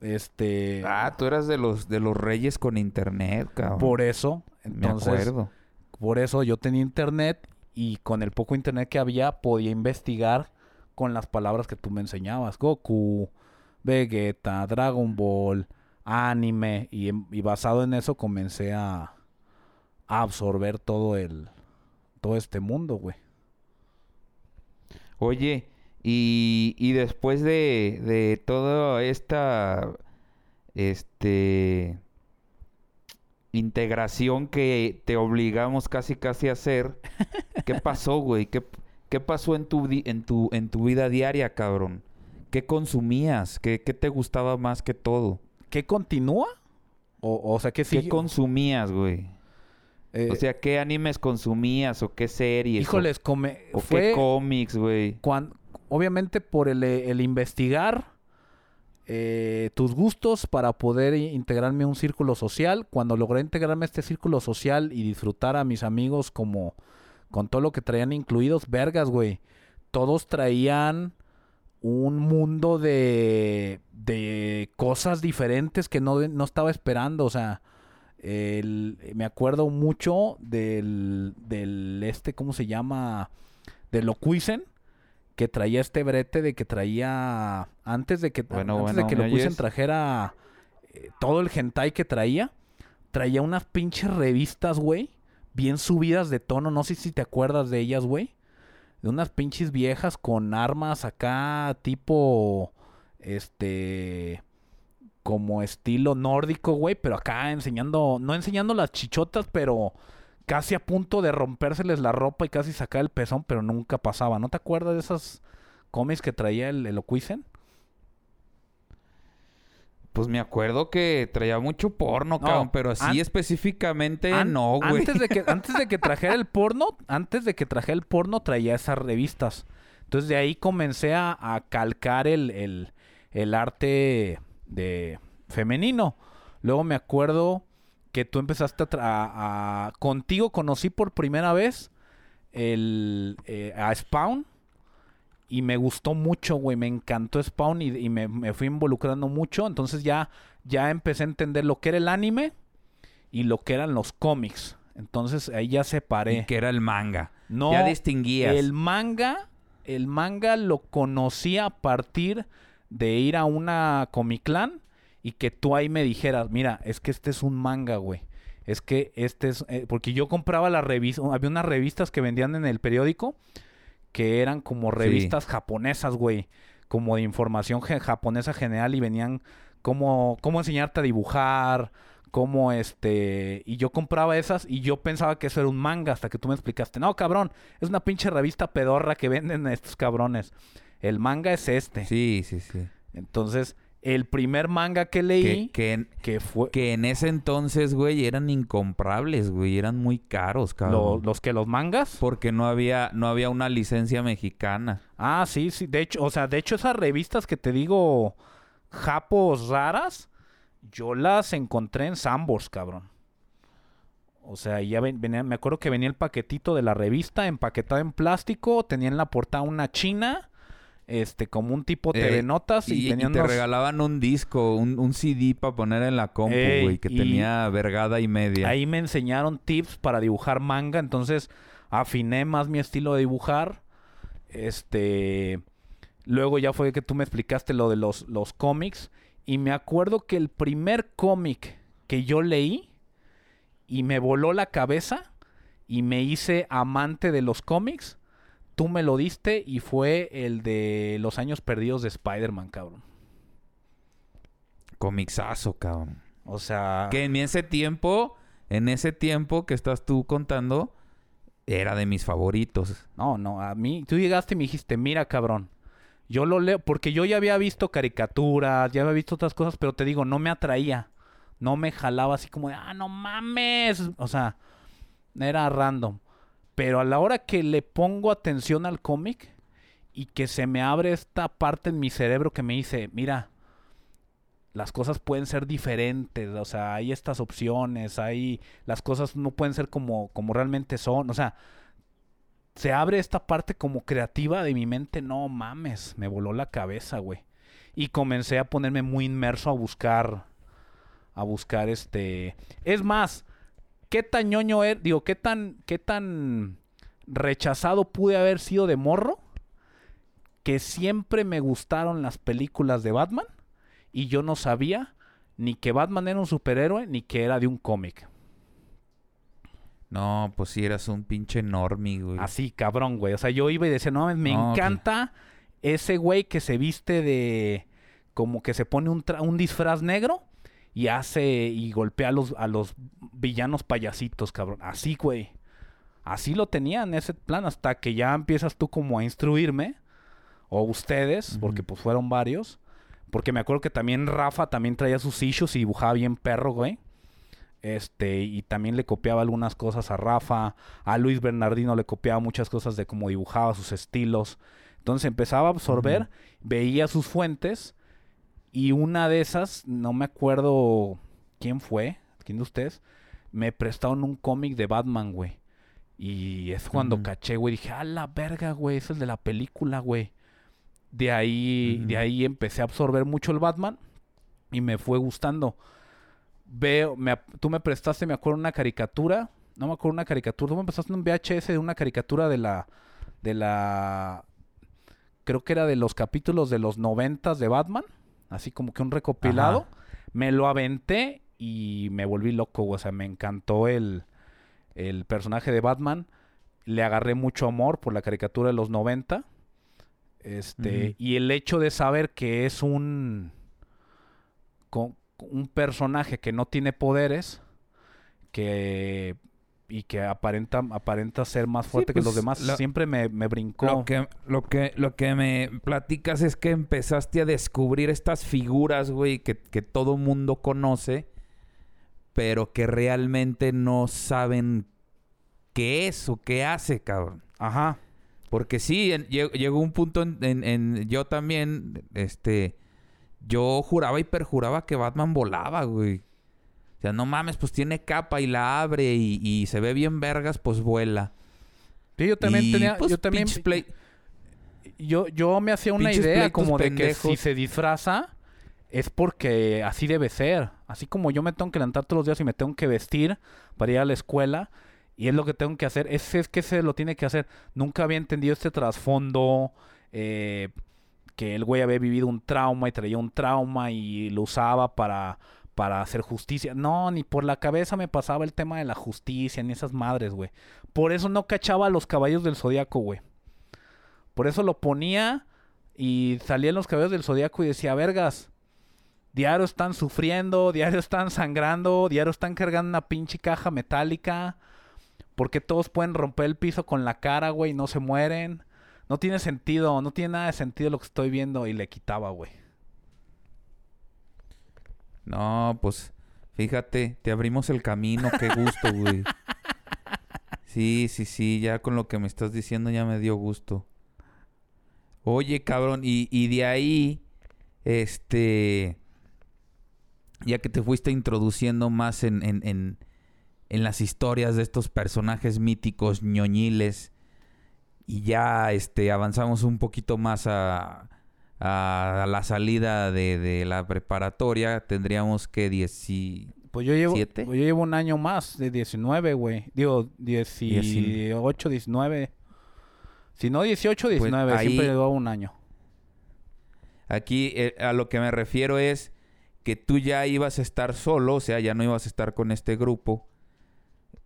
este, Ah, tú eras de los, de los reyes con internet, cabrón. por eso, Me entonces, acuerdo. por eso yo tenía internet y con el poco internet que había podía investigar con las palabras que tú me enseñabas. Goku, Vegeta, Dragon Ball, anime. Y, basado en eso comencé a, a absorber todo el... Todo este mundo, güey. Oye, y, y después de, de toda esta este integración que te obligamos casi casi a hacer, ¿qué pasó, güey? ¿Qué, qué pasó en tu, en, tu, en tu vida diaria, cabrón? ¿Qué consumías? ¿Qué, qué te gustaba más que todo? ¿Qué continúa? O, o sea, ¿qué ¿Qué sigue? consumías, güey? Eh, O sea, ¿qué animes consumías o qué series? o- híjoles, come, o, fue qué cómics, güey? obviamente por el, el investigar eh, tus gustos para poder integrarme a un círculo social. Cuando logré integrarme a este círculo social y disfrutar a mis amigos como con todo lo que traían incluidos, vergas, güey. Todos traían un mundo de, de cosas diferentes que no, no estaba esperando. O sea, el- me acuerdo mucho del, del este, ¿cómo se llama? De Locuisen, que traía este brete de que traía, antes de que, Bueno, antes bueno, de que ¿me Locuisen trajera eh, todo el hentai que traía, traía unas pinches revistas, güey, bien subidas de tono, no sé si te acuerdas de ellas, güey. De unas pinches viejas con armas acá tipo este como estilo nórdico, güey, pero acá enseñando, no enseñando las chichotas, pero casi a punto de rompérseles la ropa y casi sacar el pezón, pero nunca pasaba. ¿No te acuerdas de esas cómics que traía el, el Ocuisen? Pues me acuerdo que traía mucho porno, No, cabrón, pero así específicamente no, güey. Antes de que antes de que trajera el porno, antes de que trajera el porno traía esas revistas. Entonces de ahí comencé a, a calcar el, el, el arte de femenino. Luego me acuerdo que tú empezaste a, a- a- contigo conocí por primera vez el eh, a Spawn y me gustó mucho, güey, me encantó Spawn y, y me, me fui involucrando mucho, entonces ya ya empecé a entender lo que era el anime y lo que eran los cómics. Entonces ahí ya separé. Y que era el manga. No, ya distinguías. el manga, el manga lo conocí a partir de ir a una Comic Clan y que tú ahí me dijeras, mira, es que este es un manga, güey. Es que este es... eh, porque yo compraba la revista, había unas revistas que vendían en el periódico que eran como revistas japonesas, güey. Como de información ge- japonesa general y venían cómo, cómo enseñarte a dibujar, cómo este... Y yo compraba esas y yo pensaba que eso era un manga hasta que tú me explicaste. No, cabrón, es una pinche revista pedorra que venden estos cabrones. El manga es este. Sí, sí, sí. Entonces, el primer manga que leí, que, que, en, fue... que en ese entonces, güey, eran incomprables, güey. Eran muy caros, lo- cabrón. los que los mangas. Porque no había, no había una licencia mexicana. Ah, sí, sí. De hecho, o sea, de hecho esas revistas que te digo, japos raras, yo las encontré en Sambors, cabrón. O sea, ya ven- venía, me acuerdo que venía el paquetito de la revista empaquetado en plástico, tenía en la portada una china, este, como un tipo Eh, TV Notas y, y, te unos- regalaban un disco, un, un CD para poner en la compu, Ey, güey, que y- tenía vergada y media. Ahí me enseñaron tips para dibujar manga, entonces afiné más mi estilo de dibujar. Este, luego ya fue que tú me explicaste lo de los, los cómics y me acuerdo que el primer cómic que yo leí y me voló la cabeza y me hice amante de los cómics, tú me lo diste y fue el de los años perdidos de Spider-Man, cabrón. Comixazo, cabrón. O sea, Que en ese tiempo, en ese tiempo que estás tú contando, era de mis favoritos. No, no, a mí, tú llegaste y me dijiste, mira cabrón, yo lo leo, porque yo ya había visto caricaturas, ya había visto otras cosas, pero te digo, no me atraía, no me jalaba así como de, ah, no mames, o sea, era random. Pero a la hora que le pongo atención al cómic y que se me abre esta parte en mi cerebro que me dice, mira, las cosas pueden ser diferentes, o sea, hay estas opciones, hay las cosas no pueden ser como como realmente son, o sea, se abre esta parte como creativa de mi mente, no mames, me voló la cabeza, güey. Y comencé a ponerme muy inmerso a buscar a buscar este, es más, qué tan ñoño er, digo, qué tan qué tan rechazado pude haber sido de morro que siempre me gustaron las películas de Batman y yo no sabía ni que Batman era un superhéroe ni que era de un cómic. No, pues si eras un pinche normie, güey. Así, cabrón, güey. O sea, yo iba y decía, no, me No, encanta ese güey que se viste de... Como que se pone un, tra- un disfraz negro y hace y golpea a los, a los villanos payasitos, cabrón. Así, güey. Así lo tenía en ese plan hasta que ya empiezas tú como a instruirme. O ustedes, porque pues fueron varios. Porque me acuerdo que también Rafa también traía sus issues y dibujaba bien perro, güey. Este, y también le copiaba algunas cosas a Rafa. A Luis Bernardino le copiaba muchas cosas de cómo dibujaba sus estilos. Entonces empezaba a absorber, veía sus fuentes. Y una de esas, no me acuerdo quién fue, quién de ustedes, me prestaron un cómic de Batman, güey. Y es cuando caché, güey. Dije, a la verga, güey. Es el de la película, güey. De ahí, de ahí empecé a absorber mucho el Batman. Y me fue gustando. Veo, me tú me prestaste, me acuerdo, una caricatura. No me acuerdo una caricatura. Tú me prestaste un VHS de una caricatura de la. De la. Creo que era de los capítulos de los noventas de Batman. Así como que un recopilado. Ajá. Me lo aventé y me volví loco. O sea, me encantó el, el personaje de Batman. Le agarré mucho amor por la caricatura de los 90. Este, y el hecho de saber que es un con- un personaje que no tiene poderes que y que aparenta aparenta ser más Sí, fuerte que los pues, demás lo- siempre me, me brincó Lo que, lo, que, lo que me platicas es que empezaste a descubrir estas figuras, güey, que, que todo mundo conoce, pero que realmente no saben qué es o qué hace, cabrón. ajá Porque sí, en- lle- llegó un punto en, en- en- yo también, este, yo juraba y perjuraba que Batman volaba, güey. O sea, no mames, pues tiene capa y la abre y, y se ve bien vergas, pues vuela. Sí, yo también Y, tenía pues, yo también play- yo yo me hacía una idea como de que si se disfraza es porque así debe ser. Así como yo me tengo que levantar todos los días y me tengo que vestir para ir a la escuela y es lo que tengo que hacer es, es que se lo tiene que hacer. Nunca había entendido este trasfondo eh, que el güey había vivido un trauma y traía un trauma y lo usaba para para hacer justicia. No, ni por la cabeza me pasaba el tema de la justicia, ni esas madres, güey. Por eso no cachaba a los caballos del zodiaco, güey. Por eso lo ponía y salían los caballos del zodiaco y decía, vergas, diario están sufriendo, diario están sangrando, diario están cargando una pinche caja metálica. Porque todos pueden romper el piso con la cara, güey, y no se mueren. No tiene sentido, no tiene nada de sentido lo que estoy viendo y le quitaba, güey. No, pues fíjate, te abrimos el camino, qué gusto, güey. Sí, sí, sí, ya con lo que me estás diciendo ya me dio gusto. Oye, cabrón, y, y de ahí, este, ya que te fuiste introduciendo más en, en, en, en las historias de estos personajes míticos ñoñiles, y ya este, avanzamos un poquito más a, a la salida de, de la preparatoria, tendríamos que 10 y... Pues yo llevo, ¿Siete? pues yo llevo un año más, de 19, güey. Digo, 18, 19. Si no 18, 19. Pues ahí- Siempre llevaba un año. Aquí eh, a lo que me refiero es que tú ya ibas a estar solo, o sea, ya no ibas a estar con este grupo.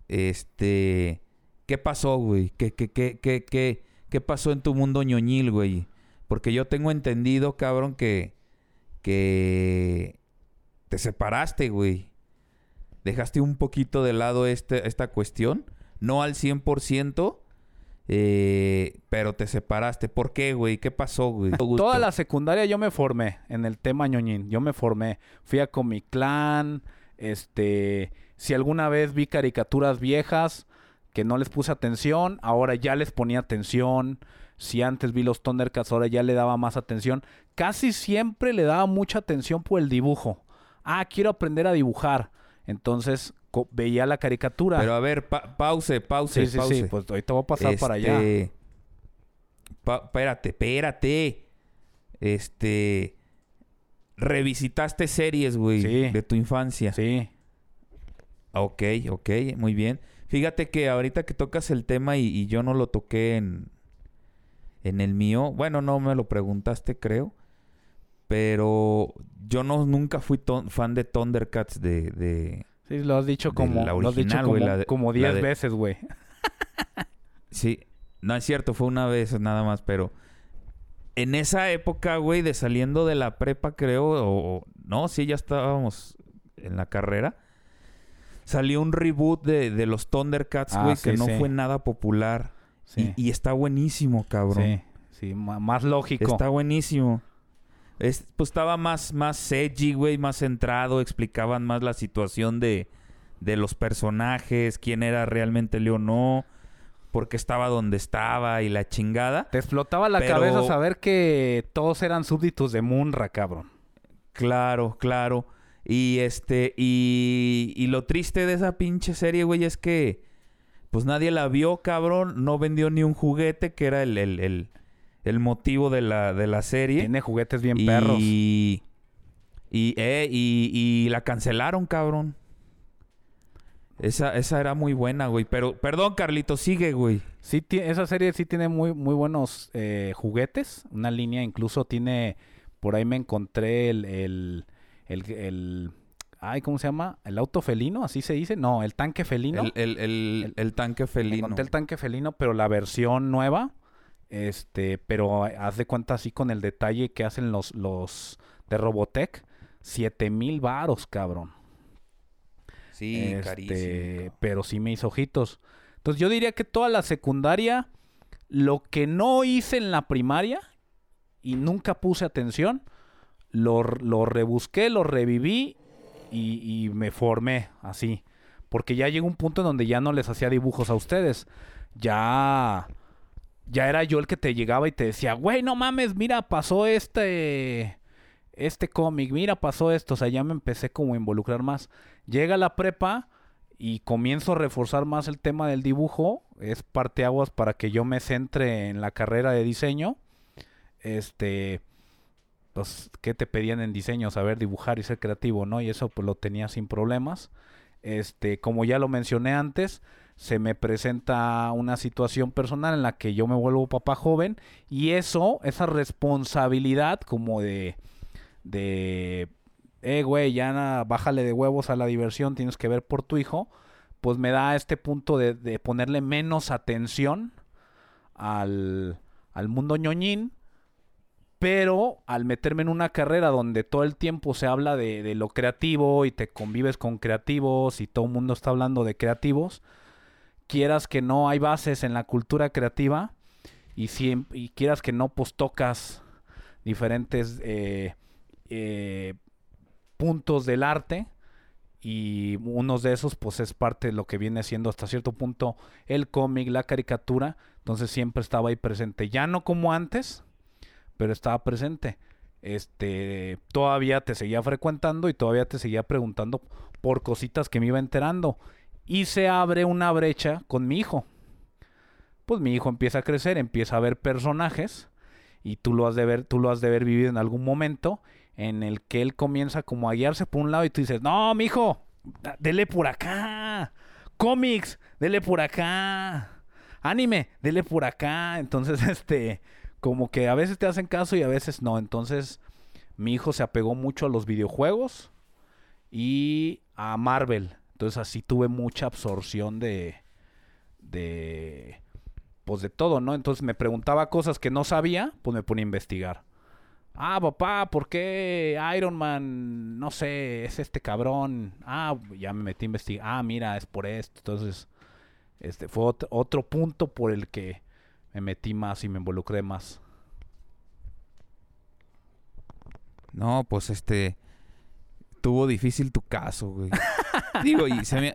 Este, ¿qué pasó, güey? ¿Qué, qué, qué, qué, qué, qué pasó en tu mundo ñoñil, güey? Porque yo tengo entendido, cabrón, que, que te separaste, güey. Dejaste un poquito de lado este, esta cuestión, no al 100%, eh, pero te separaste. ¿Por qué, güey? ¿Qué pasó, güey? Toda la secundaria yo me formé en el tema ñoñín. Yo me formé. Fui a Comic Clan. Este. Si alguna vez vi caricaturas viejas que no les puse atención, ahora ya les ponía atención. Si antes vi los Thundercats, ahora ya le daba más atención. Casi siempre le daba mucha atención por el dibujo. Ah, quiero aprender a dibujar. Entonces veía la caricatura. Pero a ver, pa- pause, pause, sí, sí, pause. sí. Pues ahorita voy a pasar para allá. Este, espérate, espérate. Este. Revisitaste series, güey, Sí. de tu infancia. Sí. Ok, ok, muy bien. Fíjate que ahorita que tocas el tema y, y yo no lo toqué en, En el mío, bueno, no me lo preguntaste, creo. Pero yo no nunca fui fan de Thundercats de, de... Sí, lo has dicho como, la lo has dicho como, güey, la de- como la 10 de- veces, güey. Sí, no es cierto, fue una vez nada más, pero en esa época, güey, de saliendo de la prepa, creo, o, o- no, sí, ya estábamos en la carrera. Salió un reboot de, de los Thundercats, Ah, güey, sí, que no sí. fue nada popular. Sí, Y, y está buenísimo, cabrón. sí, sí, más lógico. Está buenísimo. Es- pues estaba más, más edgy, güey, más centrado. Explicaban más la situación de, de los personajes, quién era realmente Leo no, por qué estaba donde estaba y la chingada. Te explotaba la Pero- cabeza saber que todos eran súbditos de Munra, cabrón. Claro, claro. Y este, y, y lo triste de esa pinche serie, güey, es que pues nadie la vio, cabrón. No vendió ni un juguete, que era el, el, el, el motivo de la, de la serie. Tiene juguetes bien y, perros. Y, eh, y, y la cancelaron, cabrón. Esa, esa era muy buena, güey. Pero, perdón, Carlito, sigue, güey. Sí, esa serie sí tiene muy, muy buenos eh, juguetes. Una línea incluso tiene... Por ahí me encontré el... el, el, el- ay, ¿cómo se llama? ¿El auto felino? ¿Así se dice? No, el tanque felino. El, el, el, el tanque felino. encontré el tanque felino, pero la versión nueva. Este, pero haz de cuenta así con el detalle que hacen los, los de Robotech. Siete mil varos, cabrón. Sí, Este, carísimo. pero sí me hizo ojitos. Entonces yo diría que toda la secundaria, lo que no hice en la primaria y nunca puse atención, lo, lo rebusqué, lo reviví y, me formé así. Porque ya llegó un punto en donde ya no les hacía dibujos a ustedes. Ya... Ya era yo el que te llegaba y te decía, güey, no mames, mira, pasó este este cómic, mira, pasó esto, o sea, ya me empecé como a involucrar más. Llega la prepa y comienzo a reforzar más el tema del dibujo, es parteaguas para que yo me centre en la carrera de diseño. Este, pues, ¿qué te pedían en diseño? Saber dibujar y ser creativo, ¿no? Y eso pues lo tenía sin problemas. Este, como ya lo mencioné antes, se me presenta una situación personal en la que yo me vuelvo papá joven y eso, esa responsabilidad como de de, eh, güey, ya bájale de huevos a la diversión, tienes que ver por tu hijo, pues me da este punto de, de ponerle menos atención al, al mundo ñoñín, pero al meterme en una carrera donde todo el tiempo se habla de, lo creativo y te convives con creativos y todo el mundo está hablando de creativos, quieras que no hay bases en la cultura creativa y, y quieras que no, pues tocas diferentes eh, eh, puntos del arte y unos de esos pues es parte de lo que viene siendo hasta cierto punto el cómic, la caricatura, entonces siempre estaba ahí presente, ya no como antes, pero estaba presente. Este, todavía te seguía frecuentando y todavía te seguía preguntando por cositas que me iba enterando. Y se abre una brecha con mi hijo. Pues mi hijo empieza a crecer, empieza a ver personajes y tú lo has de ver, tú lo has de haber vivido en algún momento en el que él comienza como a guiarse por un lado y tú dices, no, mi hijo, dele por acá, cómics, dele por acá, anime, dele por acá. Entonces, este, como que a veces te hacen caso y a veces no. Entonces, mi hijo se apegó mucho a los videojuegos y a Marvel. Entonces, así tuve mucha absorción de, de, pues de todo, ¿no? Entonces me preguntaba cosas que no sabía, pues me ponía a investigar. Ah, papá, ¿por qué Iron Man, no sé, es este cabrón? Ah, ya me metí a investigar. Ah, mira, es por esto. Entonces, este fue ot- otro punto por el que me metí más y me involucré más. No, pues este. Tuvo difícil tu caso, güey. Digo, y se me,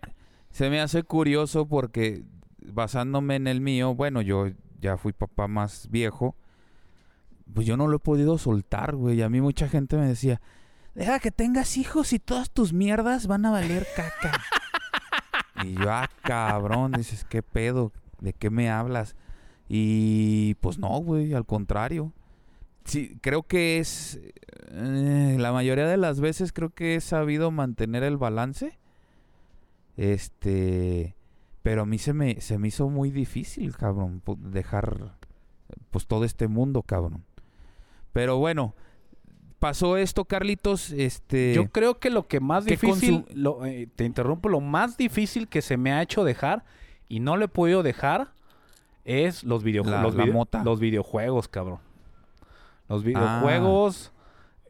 se me hace curioso porque basándome en el mío, bueno, yo ya fui papá más viejo. Pues yo no lo he podido soltar, güey. A mí mucha gente me decía, deja que tengas hijos y todas tus mierdas van a valer caca. y yo, ah, cabrón, dices, ¿qué pedo? ¿De qué me hablas? Y pues no, güey, al contrario. Sí, creo que es... eh, la mayoría de las veces creo que he sabido mantener el balance. Este... Pero a mí se me, se me hizo muy difícil, cabrón, dejar pues todo este mundo, cabrón. Pero bueno, pasó esto, Carlitos, este... Yo creo que lo que más que difícil, lo- eh, te interrumpo, lo más difícil que se me ha hecho dejar y no lo he podido dejar es los, video- La- los, la video- mota. los videojuegos, cabrón. Los Ah. videojuegos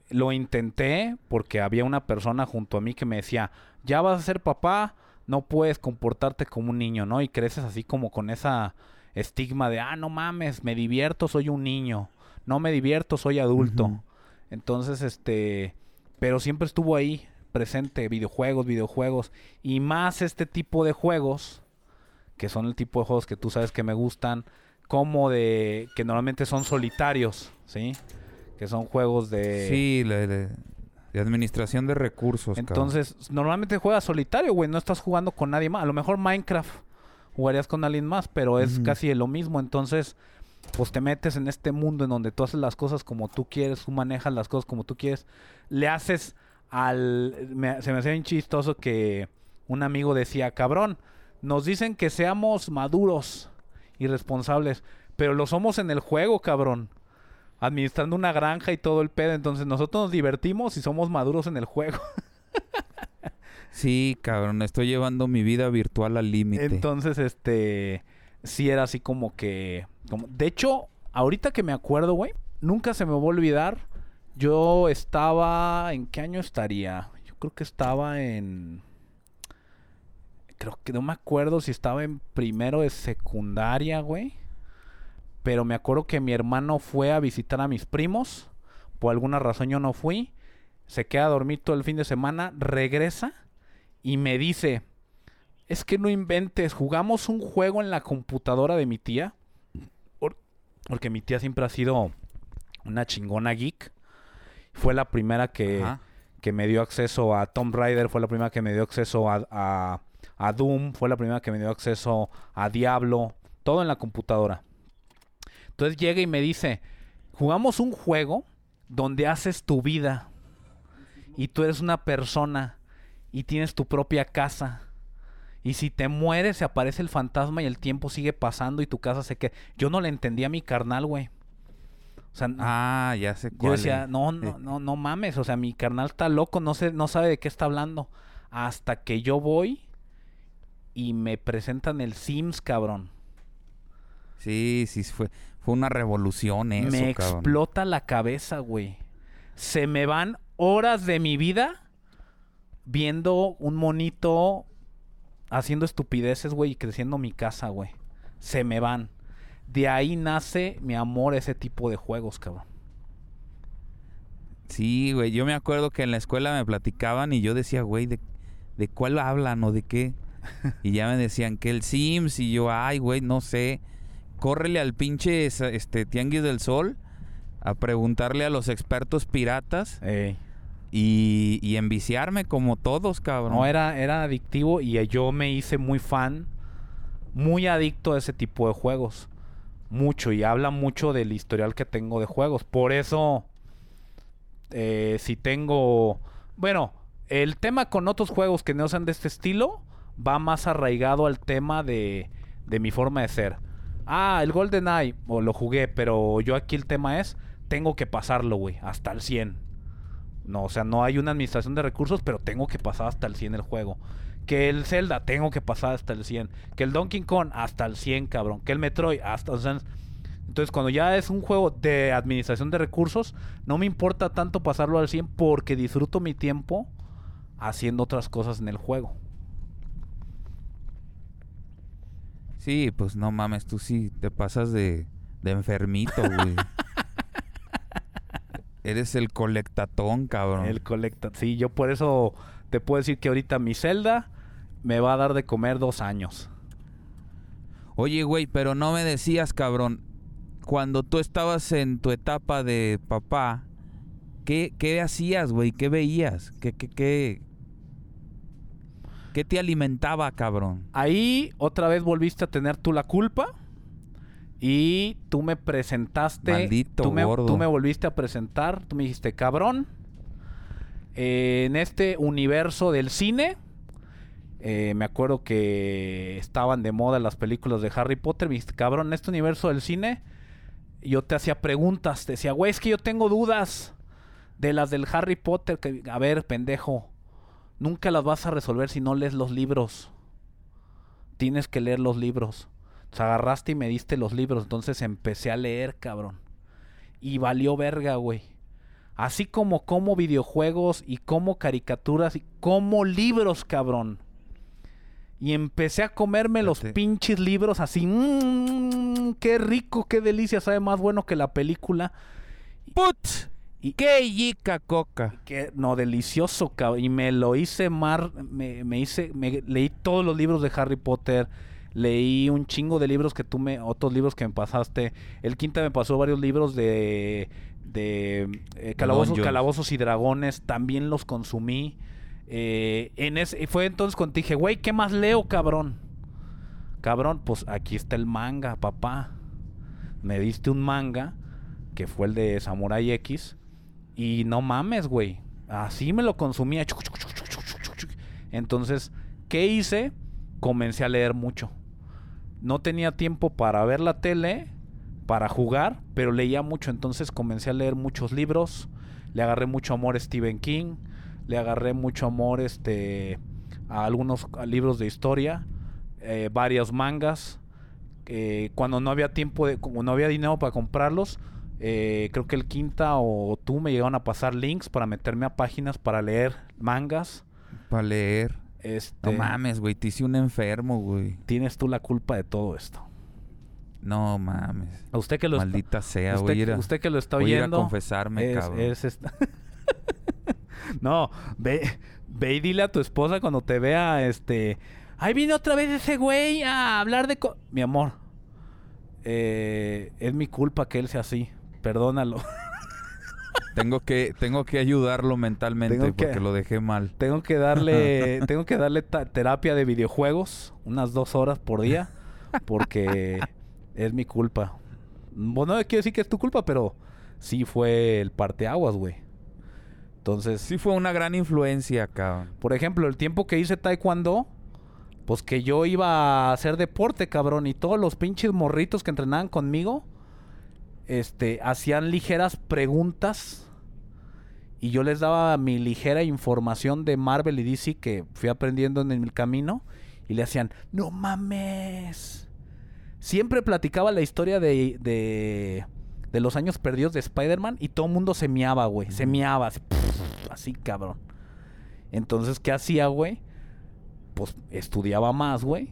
lo intenté porque había una persona junto a mí que me decía, ya vas a ser papá, no puedes comportarte como un niño, ¿no? Y creces así como con esa estigma de, ah, no mames, me divierto, soy un niño. No me divierto, soy adulto. Entonces, este, pero siempre estuvo ahí presente videojuegos, videojuegos y más este tipo de juegos que son el tipo de juegos que tú sabes que me gustan, como de que normalmente son solitarios, ¿sí? Que son juegos de Sí, de, de administración de recursos, cabrón. Entonces, normalmente juegas solitario, güey, no estás jugando con nadie más. A lo mejor Minecraft jugarías con alguien más, pero es Ujú. casi lo mismo. Entonces, pues te metes en este mundo en donde tú haces las cosas como tú quieres, tú manejas las cosas como tú quieres. Le haces al... me- se me hacía bien chistoso que un amigo decía, cabrón, nos dicen que seamos maduros y responsables, pero lo somos en el juego, cabrón. Administrando una granja y todo el pedo. Entonces nosotros nos divertimos y somos maduros en el juego. Sí, cabrón, estoy llevando mi vida virtual al límite. Entonces, este, sí era así como que, como, de hecho, ahorita que me acuerdo, güey, nunca se me va a olvidar. Yo estaba, ¿en qué año estaría? Yo creo que estaba en, creo que no me acuerdo si estaba en primero de secundaria, güey. Pero me acuerdo que mi hermano fue a visitar a mis primos. Por alguna razón yo no fui. Se queda a dormir todo el fin de semana. Regresa y me dice, es que no inventes, jugamos un juego en la computadora de mi tía. Por- Porque mi tía siempre ha sido una chingona geek. Fue la primera que, que me dio acceso a Tomb Raider, fue la primera que me dio acceso a, a, a Doom, fue la primera que me dio acceso a Diablo, todo en la computadora. Entonces llega y me dice, jugamos un juego donde haces tu vida y tú eres una persona y tienes tu propia casa. Y si te mueres, se aparece el fantasma y el tiempo sigue pasando y tu casa se queda. Yo no le entendía a mi carnal, güey. O sea, Ah, ya sé yo decía, es. no, no, Eh, no, no mames. O sea, mi carnal está loco, no sé, no sabe de qué está hablando. Hasta que yo voy y me presentan el Sims, cabrón. Sí, sí, fue, fue una revolución eso, me cabrón. explota la cabeza, güey. Se me van horas de mi vida viendo un monito haciendo estupideces, güey, y creciendo mi casa, güey. Se me van. De ahí nace mi amor a ese tipo de juegos, cabrón. Sí, güey, yo me acuerdo que en la escuela me platicaban y yo decía, güey, ¿de, de cuál hablan o de qué? Y ya me decían que el Sims y yo, ay, güey, no sé. Córrele al pinche este Tianguis del Sol a preguntarle a los expertos piratas Ey. y, y enviciarme como todos, cabrón. No, era, era adictivo y yo me hice muy fan, muy adicto a ese tipo de juegos. Mucho, y habla mucho del historial que tengo de juegos. Por eso, eh, si tengo... Bueno, el tema con otros juegos que no sean de este estilo va más arraigado al tema de, de mi forma de ser. Ah, el Golden Eye, o lo jugué, pero yo aquí el tema es, tengo que pasarlo, güey, hasta el 100. No, o sea, no hay una administración de recursos, pero tengo que pasar hasta el 100 el juego. Que el Zelda, tengo que pasar hasta el 100. Que el Donkey Kong, hasta el 100, cabrón. Que el Metroid, hasta el 100. Entonces, cuando ya es un juego de administración de recursos, no me importa tanto pasarlo al 100 porque disfruto mi tiempo haciendo otras cosas en el juego. Sí, pues no mames, tú sí te pasas de, de enfermito, güey. Eres el colectatón, cabrón. El colecta. Sí, yo por eso te puedo decir que ahorita mi Zelda me va a dar de comer dos años. Oye, güey, pero no me decías, cabrón, cuando tú estabas en tu etapa de papá, ¿qué, qué hacías, güey? ¿Qué veías? ¿Qué, qué, qué, qué te alimentaba, cabrón? Ahí otra vez volviste a tener tú la culpa. Y tú me presentaste. Maldito tú me, gordo. tú me volviste a presentar. Tú me dijiste, cabrón. eh, en este universo del cine. eh, me acuerdo que estaban de moda las películas de Harry Potter. Me dijiste, cabrón, en este universo del cine. yo te hacía preguntas. Te decía, güey, es que yo tengo dudas de las del Harry Potter. Que, a ver, pendejo, nunca las vas a resolver si no lees los libros. Tienes que leer los libros. Sea, agarraste y me diste los libros. Entonces empecé a leer, cabrón. Y valió verga, güey. Así como como videojuegos y como caricaturas y como libros, cabrón. Y empecé a comerme los pinches libros así. Mmm, qué rico, qué delicia. Sabe más bueno que la película. ¡Put! Y- ¡Qué yica coca! Que, no, delicioso, cabrón. Y me lo hice mar, me, me hice, me leí todos los libros de Harry Potter. Leí un chingo de libros que tú me, otros libros que me pasaste. El Quinta me pasó varios libros de, de eh, calabozos, calabozos y dragones. También los consumí. Eh, en ese, fue entonces cuando dije, güey, ¿qué más leo, cabrón? Cabrón, pues aquí está el manga, papá. Me diste un manga que fue el de Samurai X. Y no mames, güey. Así me lo consumía. Entonces, ¿qué hice? Comencé a leer mucho. No tenía tiempo para ver la tele, para jugar, pero leía mucho. Entonces comencé a leer muchos libros. Le agarré mucho amor a Stephen King. Le agarré mucho amor este, a algunos libros de historia. eh, varios mangas. Eh, cuando no había tiempo, de, como no había dinero para comprarlos, eh, creo que el Quinta o tú me llegaron a pasar links para meterme a páginas para leer mangas. Para leer. Este, No mames, güey. Te hice un enfermo, güey. Tienes tú la culpa de todo esto. No mames. A usted que lo está- Maldita sea, usted, voy a usted que lo está voy a ir a oyendo. confesarme, es- cabrón. es esta- no, ve, ve y dile a tu esposa cuando te vea, este... Ahí viene otra vez ese güey a hablar de... co-". Mi amor, eh, es mi culpa que él sea así. Perdónalo. Tengo que, tengo que ayudarlo mentalmente Tengo que- porque lo dejé mal. tengo que darle, tengo que darle terapia de videojuegos unas dos horas por día porque es mi culpa. Bueno, no quiero decir que es tu culpa, pero sí fue el parteaguas, güey. Entonces, Sí fue una gran influencia, cabrón. por ejemplo, el tiempo que hice taekwondo, pues que yo iba a hacer deporte, cabrón, y todos los pinches morritos que entrenaban conmigo, este, hacían ligeras preguntas y yo les daba mi ligera información de Marvel y DC que fui aprendiendo en el camino y le hacían, no mames. Siempre platicaba la historia de, de, de los años perdidos de Spider-Man y todo el mundo se miaba, güey. Se Ujú. miaba, así, así, cabrón. Entonces, ¿qué hacía, güey? Pues estudiaba más, güey.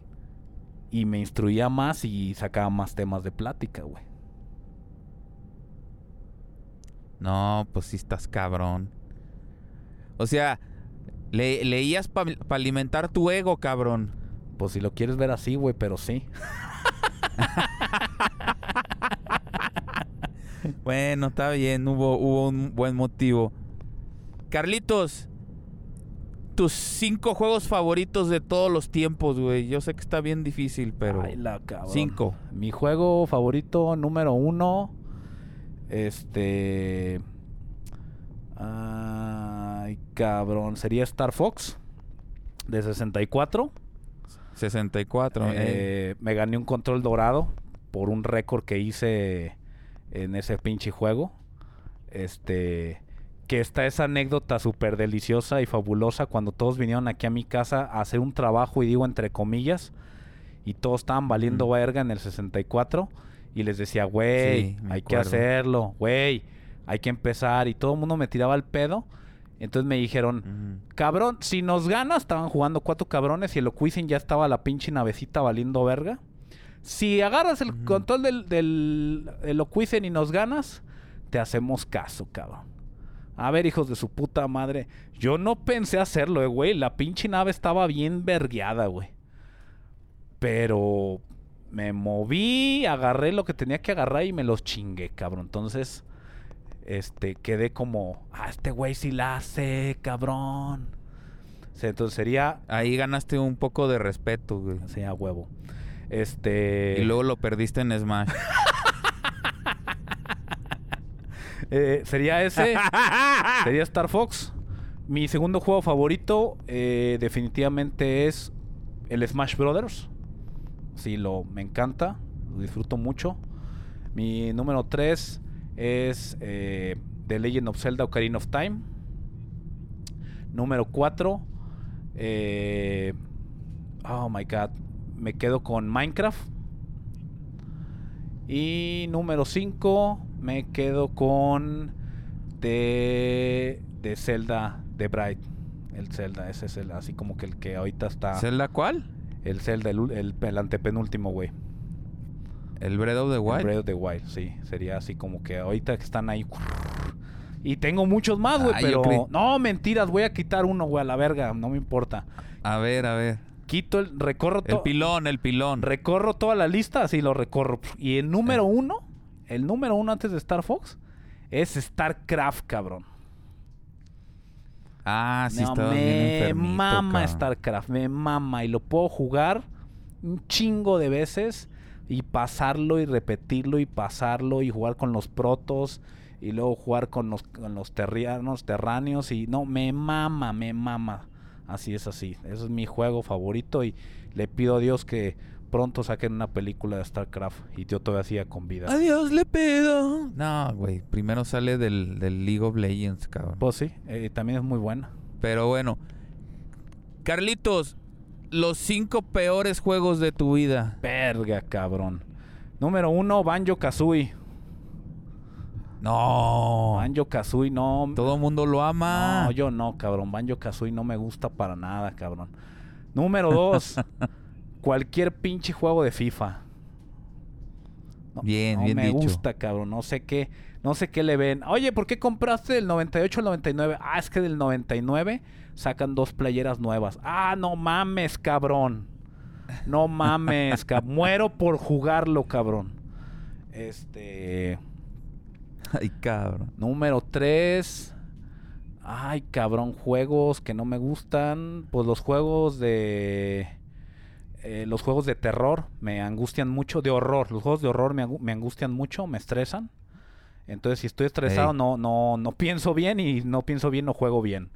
Y me instruía más y sacaba más temas de plática, güey. No, pues sí estás cabrón. O sea, le- leías para alimentar tu ego, cabrón. Pues si lo quieres ver así, güey, pero sí. Bueno, está bien, hubo, hubo un buen motivo. Carlitos, tus cinco juegos favoritos de todos los tiempos, güey. Yo sé que está bien difícil, pero... Ay, la cabrón. Cinco. Mi juego favorito número uno. Este. Ay, cabrón. Sería Star Fox. De 64. 64. eh. Me gané un control dorado. Por un récord que hice en ese pinche juego. Este. Que está esa anécdota súper deliciosa y fabulosa cuando todos vinieron aquí a mi casa a hacer un trabajo, y digo entre comillas, y todos estaban valiendo Mm. verga en el 64. Y les decía, güey, Sí, hay que hacerlo, güey, hay que empezar. Y todo el mundo me tiraba el pedo. Entonces me dijeron. Cabrón, si nos ganas, estaban jugando cuatro cabrones y el Oquisin ya estaba la pinche navecita valiendo verga. Si agarras el control del, del, del y nos ganas, te hacemos caso, cabrón. A ver, hijos de su puta madre. Yo no pensé hacerlo, eh, güey. La pinche nave estaba bien vergueada, güey. Pero me moví, agarré lo que tenía que agarrar y me los chingué, cabrón. Entonces, este, quedé como, ah, este güey sí la hace, cabrón. O sea, entonces sería, Ahí ganaste un poco de respeto, güey. sería huevo. Este, Y luego lo perdiste en Smash. eh, sería ese, sería Star Fox. Mi segundo juego favorito, eh, definitivamente es el Smash Brothers. Sí, lo, me encanta, lo disfruto mucho. Mi número 3 es eh, The Legend of Zelda Ocarina of Time. Número 4. eh, oh my god. Me quedo con Minecraft. Y número 5. Me quedo con. De. De Zelda. De Bright. El Zelda. Ese es el. Así como que el que ahorita está. ¿Zelda cuál? El Zelda. El, el, el antepenúltimo, güey. El Breath of the El Wild. Breath of the Wild, sí. Sería así como que ahorita que están ahí. Y tengo muchos más, güey, Ah, pero... No, mentiras, voy a quitar uno, güey, a la verga, no me importa. A ver, a ver. Quito el... Recorro El todo... pilón, el pilón. Recorro toda la lista, así lo recorro. Y el número uno, el número uno antes de Star Fox, es StarCraft, cabrón. Ah, sí, No, estaba bien me enfermito, mama cabrón. StarCraft, me mama. Y lo puedo jugar un chingo de veces y pasarlo y repetirlo y pasarlo y jugar con los protos y luego jugar con los, con los terrianos, terráneos y no, me mama, me mama. Así es así. Ese es mi juego favorito y le pido a Dios que pronto saquen una película de StarCraft y yo todavía siga con vida. Adiós, le pido. No, güey. Primero sale del, del League of Legends, cabrón. Pues sí, eh, también es muy buena. Pero bueno. Carlitos, los cinco peores juegos de tu vida. Verga, cabrón. Número uno, Banjo Kazooie. No. Banjo Kazooie no. Todo el mundo lo ama. No, yo no, cabrón. Banjo Kazooie no me gusta para nada, cabrón. Número dos, cualquier pinche juego de FIFA. No, Bien, no bien me dicho. gusta, cabrón. No sé qué, no sé qué le ven. Oye, ¿por qué compraste del 98 al 99? Ah, es que del 99 sacan dos playeras nuevas. Ah, no mames, cabrón. No mames, cab- muero por jugarlo, cabrón. Este. Ay, cabrón. Número 3. Ay, cabrón, juegos que no me gustan. Pues los juegos de... eh, los juegos de terror me angustian mucho. De horror. Los juegos de horror me, angu- me angustian mucho, me estresan. Entonces, si estoy estresado, no, no, no pienso bien y no pienso bien, no juego bien.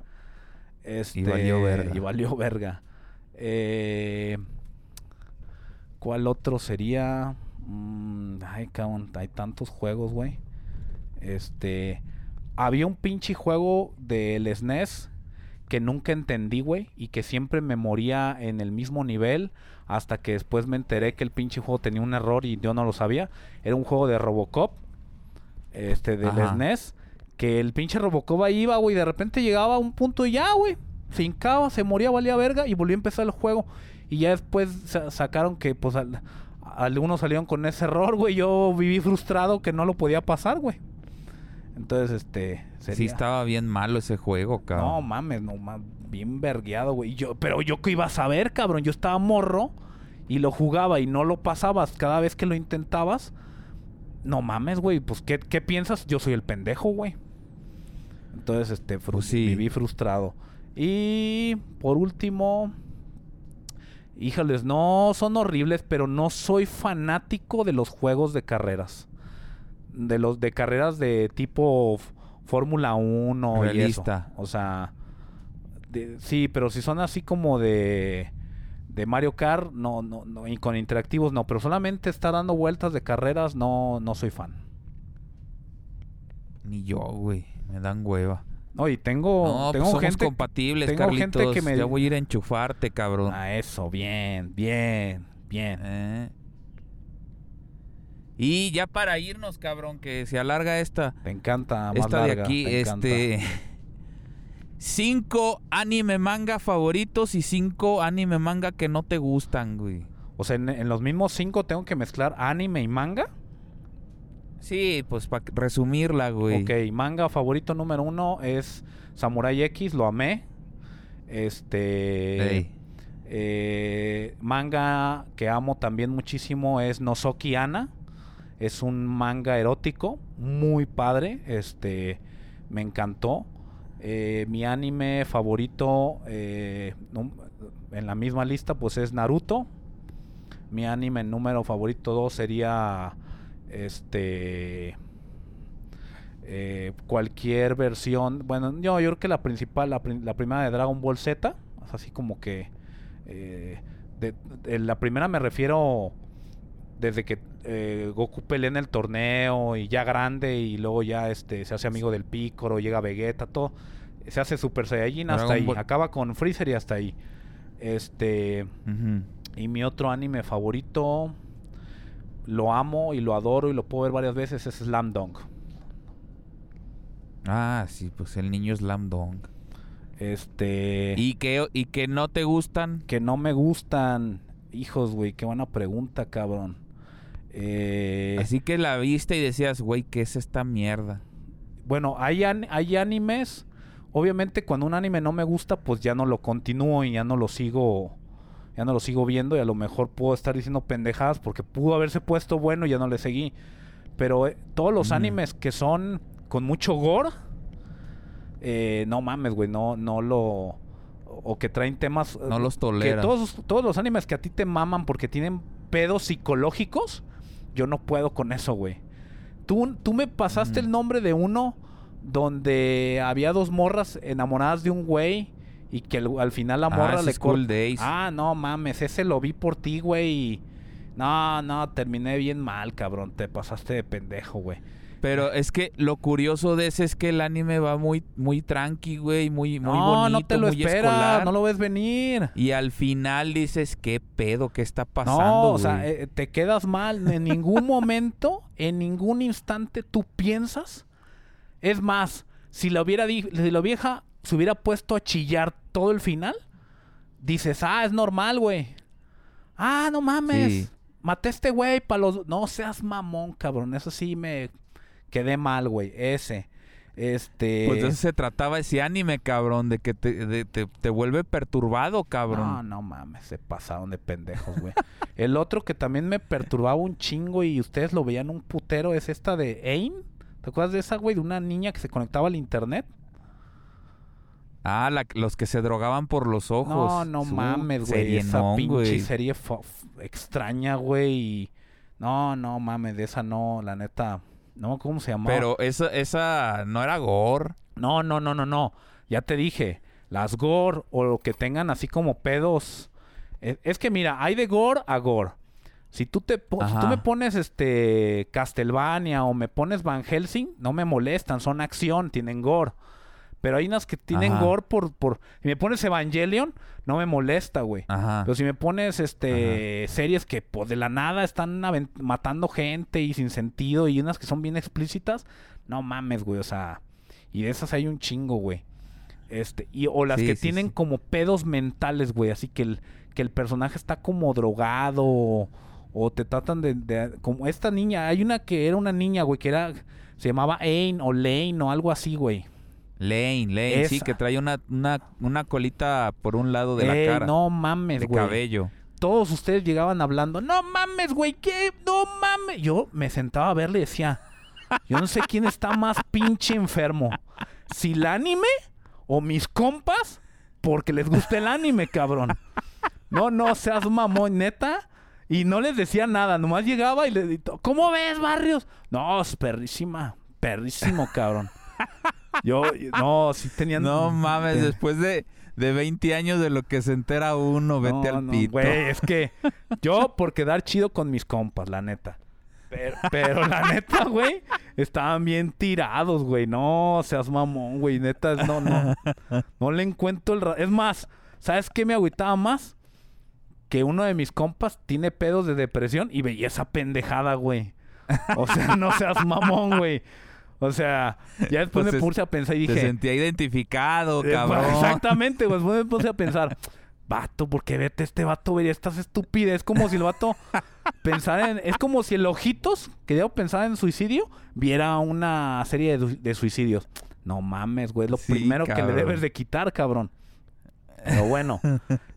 Este, valió verga. Y valió verga. Eh, ¿Cuál otro sería? Mm, ay, cabrón, hay tantos juegos, güey. Este. Había un pinche juego del SNES que nunca entendí, güey. Y que siempre me moría en el mismo nivel. Hasta que después me enteré que el pinche juego tenía un error y yo no lo sabía. Era un juego de Robocop. Este, del Ajá. SNES. Que el pinche Robocop ahí iba, güey. De repente llegaba a un punto y ya, güey. Se hincaba, se moría, valía verga. Y volvió a empezar el juego. Y ya después sa- sacaron que, pues, al- algunos salieron con ese error, güey. Yo viví frustrado que no lo podía pasar, güey. Entonces, este. Sí sería- estaba bien malo ese juego, No cabrón. mames, no mames. Bien vergueado, güey. Yo, pero yo qué iba a saber, cabrón. Yo estaba morro y lo jugaba y no lo pasabas cada vez que lo intentabas. No mames, güey. Pues, ¿qué, qué piensas? Yo soy el pendejo, güey. Entonces, este, Pues sí. viví frustrado. Y por último, híjales, no son horribles, pero no soy fanático de los juegos de carreras. De los de carreras de tipo Fórmula 1 y eso. Realista. O sea, de- sí, pero si son así como de de Mario Kart, no, no, no, y con interactivos no, pero solamente estar dando vueltas de carreras, no, no soy fan. Ni yo, güey. Me dan hueva. No, y tengo, no, tengo pues somos gente, compatibles, tengo gente que me- Ya voy a ir a enchufarte, cabrón. Ah, eso, bien, bien, bien. Eh. Y ya para irnos, cabrón, que se alarga esta. Me encanta más esta de aquí, encanta. este. Cinco anime manga favoritos y cinco anime manga que no te gustan, güey. O sea, en, en los mismos cinco tengo que mezclar anime y manga. Sí, pues para resumirla, güey. Ok, manga favorito número uno es Samurai X, lo amé. Este. Eh, manga que amo también muchísimo es Nozoki Ana. Es un manga erótico, muy padre. Este, me encantó. Eh, mi anime favorito eh, en la misma lista, pues es Naruto. Mi anime número favorito 2 sería este eh, cualquier versión. Bueno, yo, yo creo que la principal, la, prim- la primera de Dragon Ball Z, así como que la primera me refiero desde que eh, Goku pelea en el torneo y ya grande y luego ya este se hace amigo del Piccolo, llega Vegeta, todo. Se hace Super Saiyajin hasta ahí. Ball. Acaba con Freezer y hasta ahí. Este. Y mi otro anime favorito. Lo amo y lo adoro y lo puedo ver varias veces. Es Slam Dunk. Ah, sí, pues el niño Slam Dunk. Este. ¿Y que, ¿Y que no te gustan? que no me gustan. Hijos, güey, qué buena pregunta, cabrón. Eh, Así que la viste y decías, güey, ¿qué es esta mierda? Bueno, hay, an- hay animes. Obviamente, cuando un anime no me gusta, pues ya no lo continúo y ya no lo sigo. Ya no lo sigo viendo y a lo mejor puedo estar diciendo pendejadas porque pudo haberse puesto bueno y ya no le seguí. Pero eh, todos los Ujú. animes que son con mucho gore, eh, no mames, güey, no, no lo. O que traen temas. No los Que toleras. todos, todos los animes que a ti te maman porque tienen pedos psicológicos, yo no puedo con eso, güey. Tú, tú me pasaste el nombre de uno donde había dos morras enamoradas de un güey y que al, al final la Ah, morra le. Days. Ah, no mames, ese lo vi por ti, güey. y- No, no, terminé bien mal, cabrón. Te pasaste de pendejo, güey. Pero es que lo curioso de ese es que el anime va muy, muy tranqui, güey, muy, muy No, bonito, no te lo muy esperas, escolar. no lo ves venir. Y al final dices, ¿qué pedo? ¿Qué está pasando, No, o güey? sea, eh, te quedas mal. En ningún momento, en ningún instante tú piensas. Es más, si la hubiera si la vieja se hubiera puesto a chillar todo el final, dices, ah, es normal, güey. Ah, no mames. Sí. Maté a este güey para los. No seas mamón, cabrón. Eso sí me quedé mal, güey. Ese. Este. Pues de eso se trataba ese anime, cabrón, de que te, de- te, te vuelve perturbado, cabrón. No, no mames, se pasaron de pendejos, güey. El otro que también me perturbaba un chingo y ustedes lo veían un putero es esta de AIM. ¿Te acuerdas de esa, güey? De una niña que se conectaba al internet. Ah, la- los que se drogaban por los ojos. No, no Su mames, güey. Esa pinche serie extraña, güey. No, no mames, de esa no, la neta. No, ¿cómo se llamaba? Pero esa, esa no era gore. No, no, no, no, no. Ya te dije. Las gore o lo que tengan así como pedos. Es, es que mira, hay de gore a gore. Si tú, te si tú me pones este Castlevania o me pones Van Helsing, no me molestan, son acción, tienen gore. Pero hay unas que tienen Ajá. gore por, por... Si me pones Evangelion, no me molesta, güey. Ajá. Pero si me pones este series que pues, de la nada están matando gente y sin sentido y unas que son bien explícitas, no mames, güey, o sea, y de esas hay un chingo, güey. Este, y o las Sí, que sí, tienen sí. como pedos mentales, güey, así que el que el personaje está como drogado o, o te tratan de, de- como esta niña, hay una que era una niña, güey, que era se llamaba Ain o Lane o algo así, güey. Lane, Lane, sí, que trae una, una, una colita por un lado de Ey, la cara. no mames, de güey. cabello. todos ustedes llegaban hablando, no mames, güey, ¿qué? No mames. Yo me sentaba a verle y decía, yo no sé quién está más pinche enfermo. Si el anime o mis compas, porque les gusta el anime, cabrón. No, no, seas mamón, neta. Y no les decía nada, nomás llegaba y le dijo, ¿cómo ves, Barrios? No, es perrísima, perrísimo, cabrón. Yo, no, sí tenían... No mames, ten- después de, de 20 años de lo que se entera uno, vete No, al no, pito. Güey, es que yo por quedar chido con mis compas, la neta. Pero, pero la neta, güey, estaban bien tirados, güey. No, seas mamón, güey. Neta, no, no. No le encuentro el... ra- Es más, ¿sabes qué me agüitaba más? Que uno de mis compas tiene pedos de depresión y veía esa pendejada, güey. O sea, no seas mamón, güey. O sea, ya después Pues me puse a pensar y Te dije... sentía identificado, Eh, cabrón. Exactamente, güey. Después me puse a pensar, vato, porque vete, este vato vería estas estúpidas. Es como si el vato pensara en. Es como si el Ojitos, que debo pensar en suicidio, viera una serie de, de suicidios. No mames, güey. Es lo Sí, primero que le debes de quitar, cabrón. Pero bueno,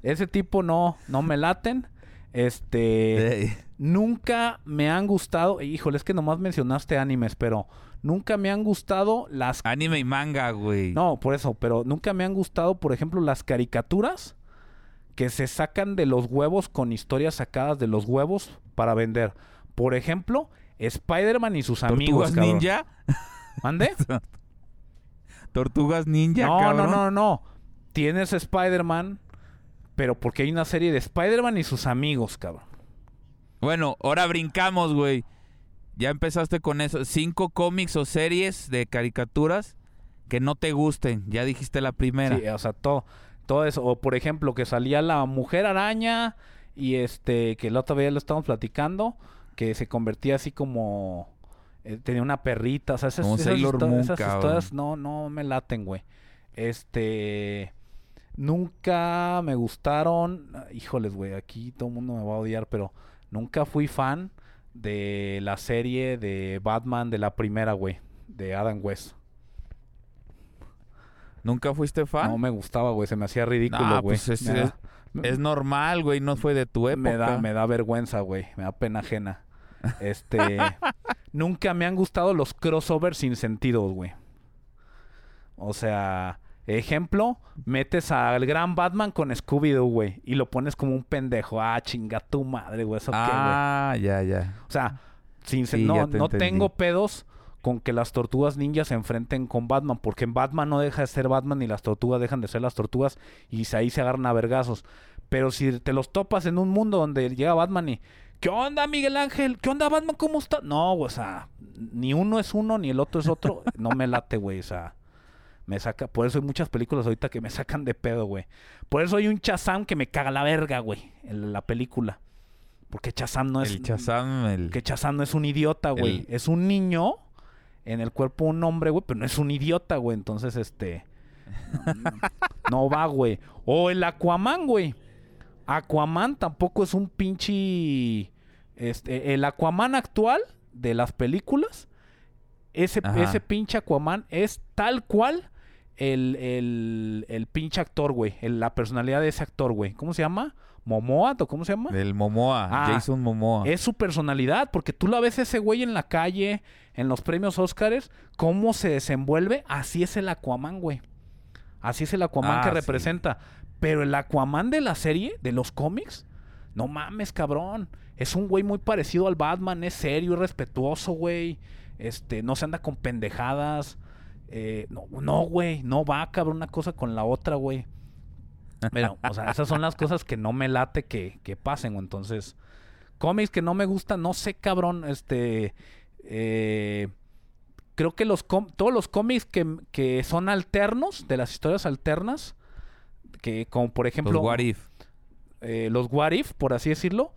ese tipo no, no me laten. Este. Nunca me han gustado. Híjole, es que nomás mencionaste animes, pero nunca me han gustado las Anime y manga, güey. no, por eso, pero nunca me han gustado, por ejemplo, las caricaturas que se sacan de los huevos con historias sacadas de los huevos para vender. Por ejemplo, Spider-Man y sus amigos. ¿Tortugas cabrón. ninja? ¿Mande? ¿Tortugas ninja, no, no, cabrón? no, no. Tienes Spider-Man, pero porque hay una serie de Spider-Man y sus amigos, cabrón. Bueno, ahora brincamos, güey. Ya empezaste con eso. Cinco cómics o series de caricaturas que no te gusten. Ya dijiste la primera. Sí, o sea, todo, todo eso. O por ejemplo, que salía la mujer araña y este, que la otra vez lo estábamos platicando, que se convertía así como... eh, tenía una perrita, o sea, esas, esas Sailor histo- Moon, esas historias no, no me laten, güey. Este... Nunca me gustaron... Híjoles, güey, aquí todo el mundo me va a odiar, pero nunca fui fan de la serie de Batman de la primera, güey, de Adam West. ¿Nunca fuiste fan? No me gustaba, güey, se me hacía ridículo, güey. pues es- Me es- da- Es normal, güey. No fue de tu época. me da, me da vergüenza, güey. Me da pena ajena. Este. nunca me han gustado los crossovers sin sentido, güey. O sea, ejemplo, metes al gran Batman con Scooby-Doo, güey. Y lo pones como un pendejo. Ah, chinga tu madre, güey. ¿Eso qué, güey? Ah, ya, ya. O sea, sin Sí, no, te no entendí. tengo pedos con que las tortugas ninjas se enfrenten con Batman, porque en Batman no deja de ser Batman y las tortugas dejan de ser las tortugas y ahí se agarran a vergazos. Pero si te los topas en un mundo donde llega Batman y ¿Qué onda, Miguel Ángel? ¿Qué onda, Batman? ¿Cómo está? No, o sea, ni uno es uno ni el otro es otro. No me late, güey, o sea, me saca, por eso hay muchas películas ahorita que me sacan de pedo, güey. Por eso hay un Chazam que me caga la verga, güey, en la película. Porque Chazam no es el Chazam, el... que Chazam no es un idiota, güey. El- Es un niño en el cuerpo de un hombre, güey, pero no es un idiota, güey. Entonces, este. No, va, güey. O el Aquaman, güey. Aquaman tampoco es un pinche. Este, el Aquaman actual de las películas. Ese, ese pinche Aquaman es tal cual el, el, el pinche actor, güey. el- la personalidad de ese actor, güey. ¿Cómo se llama? ¿Momoa? ¿O cómo se llama? Del Momoa, Ah, Jason Momoa. Es su personalidad, porque tú la ves ese güey en la calle, en los premios Óscares, cómo se desenvuelve, así es el Aquaman, güey. Así es el Aquaman Ah, que sí. representa. Pero el Aquaman de la serie, de los cómics, no mames, cabrón. Es un güey muy parecido al Batman, es serio, es respetuoso, güey. Este, no se anda con pendejadas. Eh, no, no, güey, no va, cabrón, una cosa con la otra, güey. Pero, o sea, esas son las cosas que no me late que, que pasen, güey. Entonces, cómics que no me gustan, no sé, cabrón, este... eh, creo que los com- todos los cómics que, que son alternos, de las historias alternas, que como por ejemplo Los What If. eh, los What If, por así decirlo,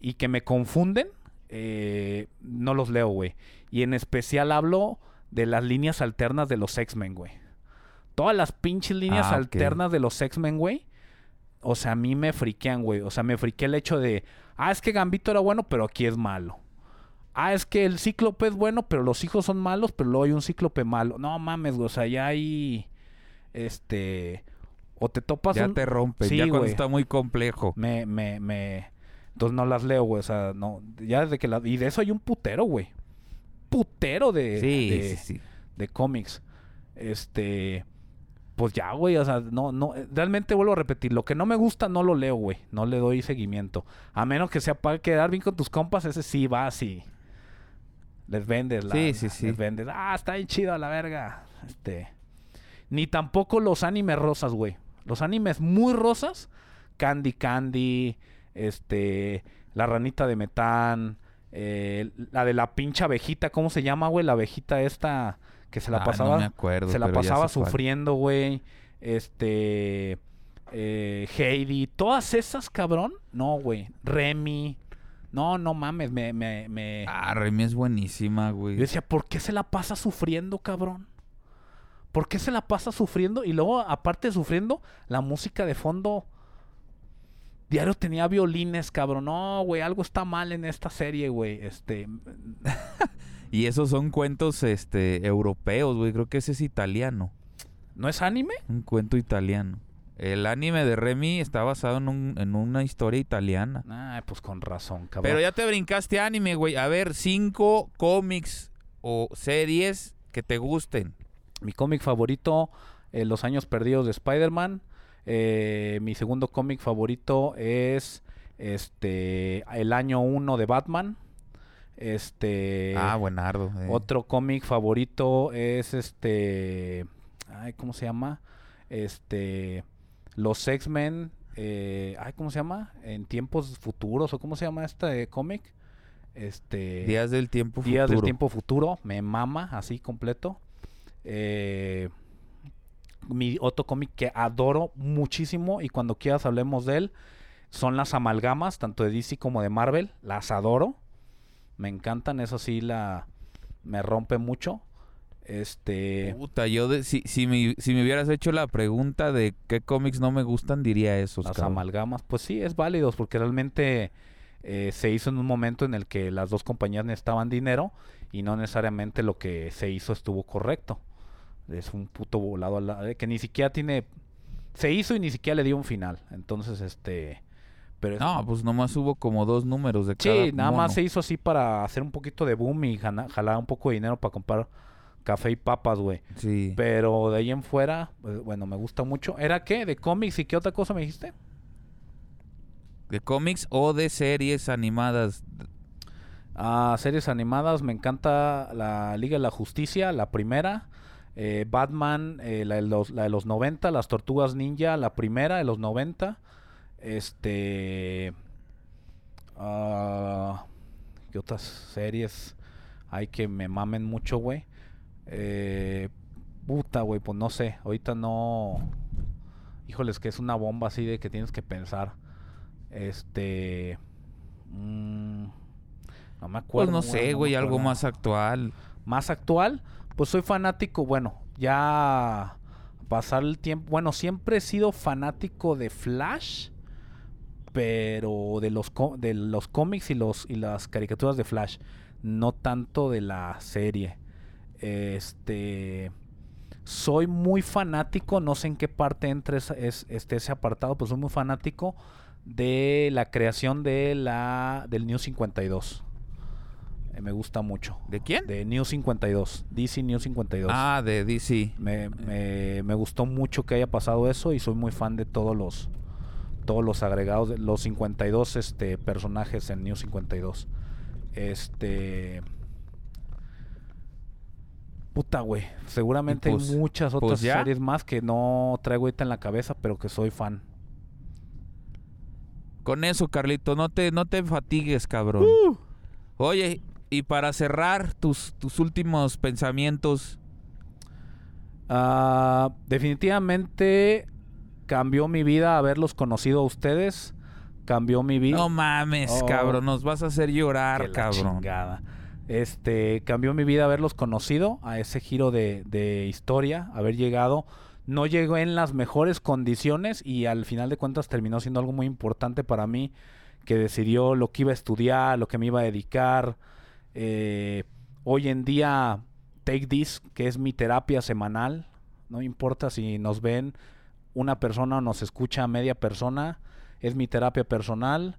y que me confunden, eh, no los leo, güey. Y en especial hablo de las líneas alternas de los X-Men, güey. Todas las pinches líneas Ah, alternas de los X-Men, güey. O sea, a mí me friquean, güey. O sea, me friquea el hecho de, ah, es que Gambito era bueno, pero aquí es malo. Ah, es que el cíclope es bueno, pero los hijos son malos, pero luego hay un cíclope malo. No mames, güey. O sea, ya hay. Este. O te topas Ya un- te rompe, Sí, ya cuando güey. está muy complejo. Me, me, me. Entonces no las leo, güey. O sea, no. Ya desde que la. Y de eso hay un putero, güey. Putero de. Sí, de, sí, sí. de cómics. Este. Pues ya, güey. O sea, no, no. Realmente vuelvo a repetir. Lo que no me gusta no lo leo, güey. No le doy seguimiento. A menos que sea para quedar bien con tus compas, ese sí va así. Les vendes la. Sí, sí, sí. Les vendes. Ah, está bien chido a la verga. Este. Ni tampoco los animes rosas, güey. Los animes muy rosas. Candy Candy. Este. La ranita de metán. Eh, la de la pincha abejita. ¿Cómo se llama, güey? La abejita esta. Que se la Ah, pasaba. No me acuerdo. se la pasaba sufriendo, güey. Este. eh, Heidi. Todas esas, cabrón. No, güey. Remy. No, no mames. Me, me, me... Ah, Remy es buenísima, güey. Yo decía, ¿por qué se la pasa sufriendo, cabrón? ¿Por qué se la pasa sufriendo? Y luego, aparte de sufriendo, la música de fondo. Diario tenía violines, cabrón. No, güey, algo está mal en esta serie, güey. Este. Y esos son cuentos este europeos, güey. Creo que ese es italiano. ¿No es anime? Un cuento italiano. El anime de Remy está basado en, un- en una historia italiana. Ah, pues con razón, cabrón. Pero ya te brincaste anime, güey. A ver, cinco cómics o series que te gusten. Mi cómic favorito, eh, Los Años Perdidos de Spider-Man. Eh, mi segundo cómic favorito es este El Año 1 de Batman. Este. ah, buenardo. eh. Otro cómic favorito es este. Ay, ¿cómo se llama? Este. Los X-Men eh, ay, ¿cómo se llama? En tiempos futuros, o cómo se llama este cómic. Este. Días del tiempo Días del futuro. tiempo futuro, me mama así completo. Eh, mi otro cómic que adoro muchísimo y cuando quieras hablemos de él son las amalgamas, tanto de DC como de Marvel. Las adoro, me encantan, eso sí la me rompe mucho. Este, Puta, yo de- si, si, me, si me hubieras hecho la pregunta de qué cómics no me gustan, diría esos. las cabrón. amalgamas, pues sí, es válido porque realmente eh, se hizo en un momento en el que las dos compañías necesitaban dinero y no necesariamente lo que se hizo estuvo correcto. Es un puto volado a la- que ni siquiera tiene se hizo y ni siquiera le dio un final. Entonces, este pero No, pues nomás hubo como dos números de cada sí, nada mono. más se hizo así para hacer un poquito de boom y jana- jalar un poco de dinero para comprar café y papas, güey. Sí. Pero de ahí en fuera, pues, bueno, me gusta mucho. ¿Era qué? ¿De cómics y qué otra cosa me dijiste? De cómics o de series animadas. Ah, series animadas, me encanta la Liga de la Justicia, la primera. Eh, Batman, eh, la, de los, la de los 90, las Tortugas Ninja, la primera de los 90. Este... ah, ¿Qué otras series hay que me mamen mucho, güey? Eh, puta, güey, pues no sé. Ahorita no... Híjoles, que es una bomba así de que tienes que pensar. Este... mm, no me Pues acuerdo. no sé, güey, algo más actual. Más actual, pues soy fanático, bueno, ya pasar el tiempo, bueno, siempre he sido fanático de Flash, pero de los de los cómics y los y las caricaturas de Flash, no tanto de la serie. Este soy muy fanático, no sé en qué parte entre es, este ese apartado, pues soy muy fanático de la creación de la del New 52. Eh, me gusta mucho. ¿De quién? De New 52, DC New 52. Ah, de DC. Me, me- me gustó mucho que haya pasado eso y soy muy fan de todos los todos los agregados, de los 52 este, personajes en New 52. Este puta güey, seguramente Y pues- hay muchas pues otras series más que no traigo ahorita en la cabeza, pero que soy fan. Con eso, Carlito, no te, no te fatigues, cabrón. Uh. Oye, y para cerrar tus, tus últimos pensamientos, Ah, definitivamente cambió mi vida haberlos conocido a ustedes. Cambió mi vida. no mames, Oh. cabrón, nos vas a hacer llorar, cabrón. chingada. Este, cambió mi vida haberlos conocido a ese giro de, de historia, haber llegado. No llegó en las mejores condiciones y al final de cuentas terminó siendo algo muy importante para mí, que decidió lo que iba a estudiar, lo que me iba a dedicar. Eh, hoy en día, Take This, que es mi terapia semanal, no importa si nos ven una persona o nos escucha media persona, es mi terapia personal.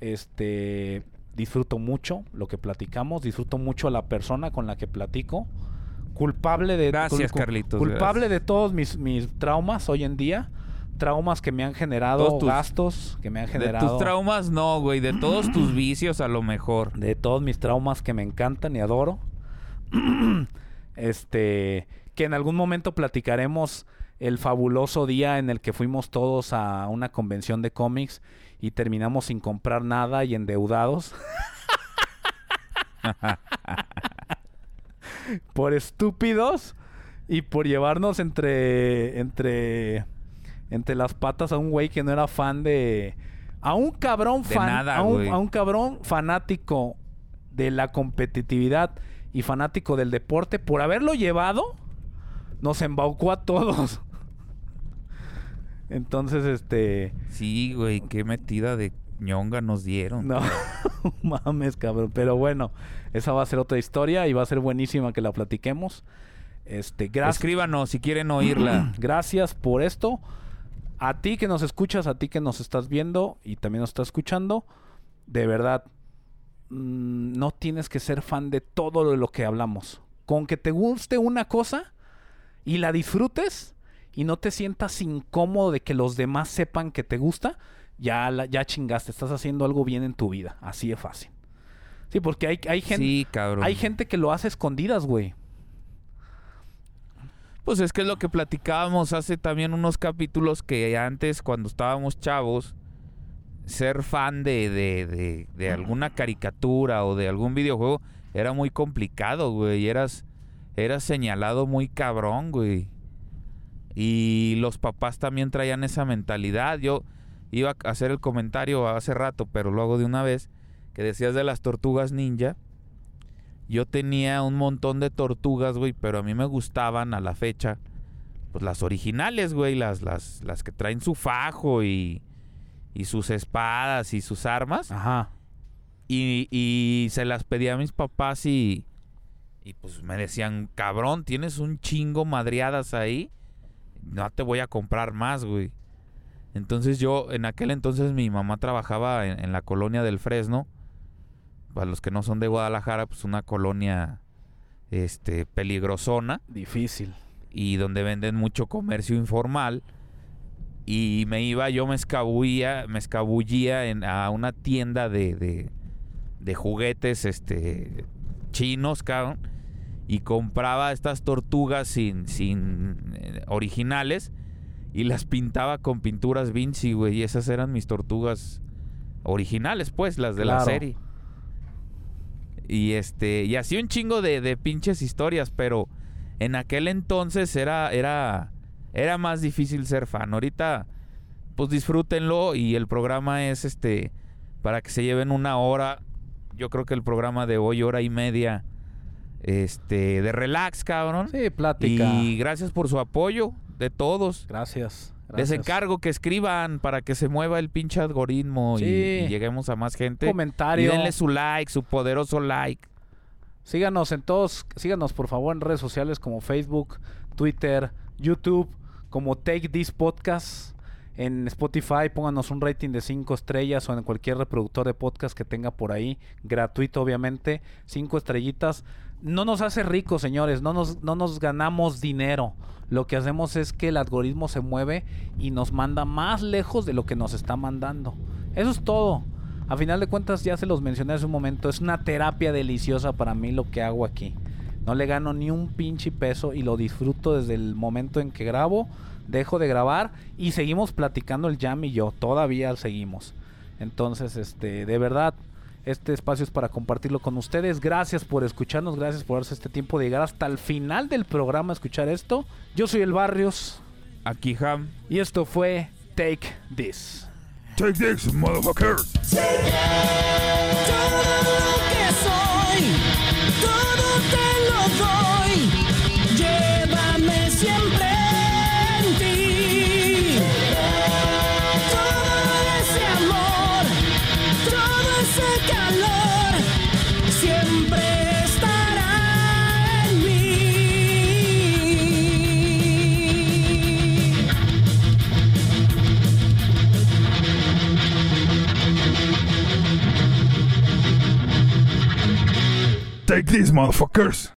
Este, disfruto mucho lo que platicamos, disfruto mucho a la persona con la que platico. Culpable de Gracias, cul- Carlitos, Culpable gracias. de todos mis, mis traumas hoy en día, traumas que me han generado tus- gastos, que me han De generado tus traumas no, güey, de todos tus vicios a lo mejor. de todos mis traumas que me encantan y adoro. este, que en algún momento platicaremos el fabuloso día en el que fuimos todos a una convención de cómics y terminamos sin comprar nada y endeudados. por estúpidos y por llevarnos entre entre entre las patas a un güey que no era fan de a un cabrón fan nada, a, un, güey. a un cabrón fanático de la competitividad y fanático del deporte por haberlo llevado nos embaucó a todos entonces este Sí, güey, qué metida de ñonga nos dieron. no mames cabrón pero bueno esa va a ser otra historia y va a ser buenísima que la platiquemos este gracias Escríbanos si quieren oírla. Gracias por esto. A ti que nos escuchas, a ti que nos estás viendo y también nos estás escuchando, de verdad, mm, no tienes que ser fan de todo lo que hablamos. Con que te guste una cosa y la disfrutes y no te sientas incómodo de que los demás sepan que te gusta, ya, la- ya chingaste, estás haciendo algo bien en tu vida. Así de fácil. Sí, porque hay, hay gente... Sí, cabrón. Hay gente que lo hace escondidas, güey. Pues es que es lo que platicábamos hace también unos capítulos que antes, cuando estábamos chavos, ser fan de, de, de, de alguna caricatura o de algún videojuego era muy complicado, güey. Eras, eras señalado muy cabrón, güey. Y los papás también traían esa mentalidad. Yo iba a hacer el comentario hace rato, pero luego de una vez, que decías de las tortugas ninja. Yo tenía un montón de tortugas, güey, pero a mí me gustaban a la fecha, pues las originales, güey, las, las, las que traen su fajo y, y sus espadas y sus armas. Ajá. Y, y se las pedí a mis papás y, y pues me decían, cabrón, tienes un chingo madriadas ahí, no te voy a comprar más, güey. Entonces yo, en aquel entonces mi mamá trabajaba en, en la colonia del Fresno. Para los que no son de Guadalajara, pues una colonia este, peligrosona Difícil. y donde venden mucho comercio informal. Y me iba, yo me escabullía, me escabullía en, a una tienda de, de, de juguetes este, chinos, cabrón. Y compraba estas tortugas sin, sin eh, originales y las pintaba con pinturas Vinci, güey. Y esas eran mis tortugas originales, pues, las de la serie. Y este, y así un chingo de, de pinches historias, pero en aquel entonces era, era, era más difícil ser fan. Ahorita, pues disfrútenlo y el programa es este, para que se lleven una hora. Yo creo que el programa de hoy, hora y media, este, de relax, cabrón. Sí, plática. Y gracias por su apoyo de todos. Gracias. Les gracias. encargo que escriban para que se mueva el pinche algoritmo y- lleguemos a más gente. Comentario. Y denle su like, su poderoso like. Síganos en todos, síganos por favor en redes sociales como Facebook, Twitter, YouTube, como Take This Podcast. En Spotify pónganos un rating de 5 estrellas o en cualquier reproductor de podcast que tenga por ahí, gratuito obviamente, 5 estrellitas. No nos hace ricos, señores, no nos, no nos ganamos dinero. Lo que hacemos es que el algoritmo se mueve y nos manda más lejos de lo que nos está mandando. Eso es todo. A final de cuentas, ya se los mencioné hace un momento, es una terapia deliciosa para mí lo que hago aquí. No le gano ni un pinche peso y lo disfruto desde el momento en que grabo, dejo de grabar y seguimos platicando el jam y yo, todavía seguimos. Entonces, este, de verdad, este espacio es para compartirlo con ustedes. Gracias por escucharnos, gracias por darse este tiempo de llegar hasta el final del programa a escuchar esto. Yo soy el Barrios Aquí, Ham. y esto fue Take This. Take this, motherfuckers. Todo lo que soy, todo te lo doy. Take these motherfuckers.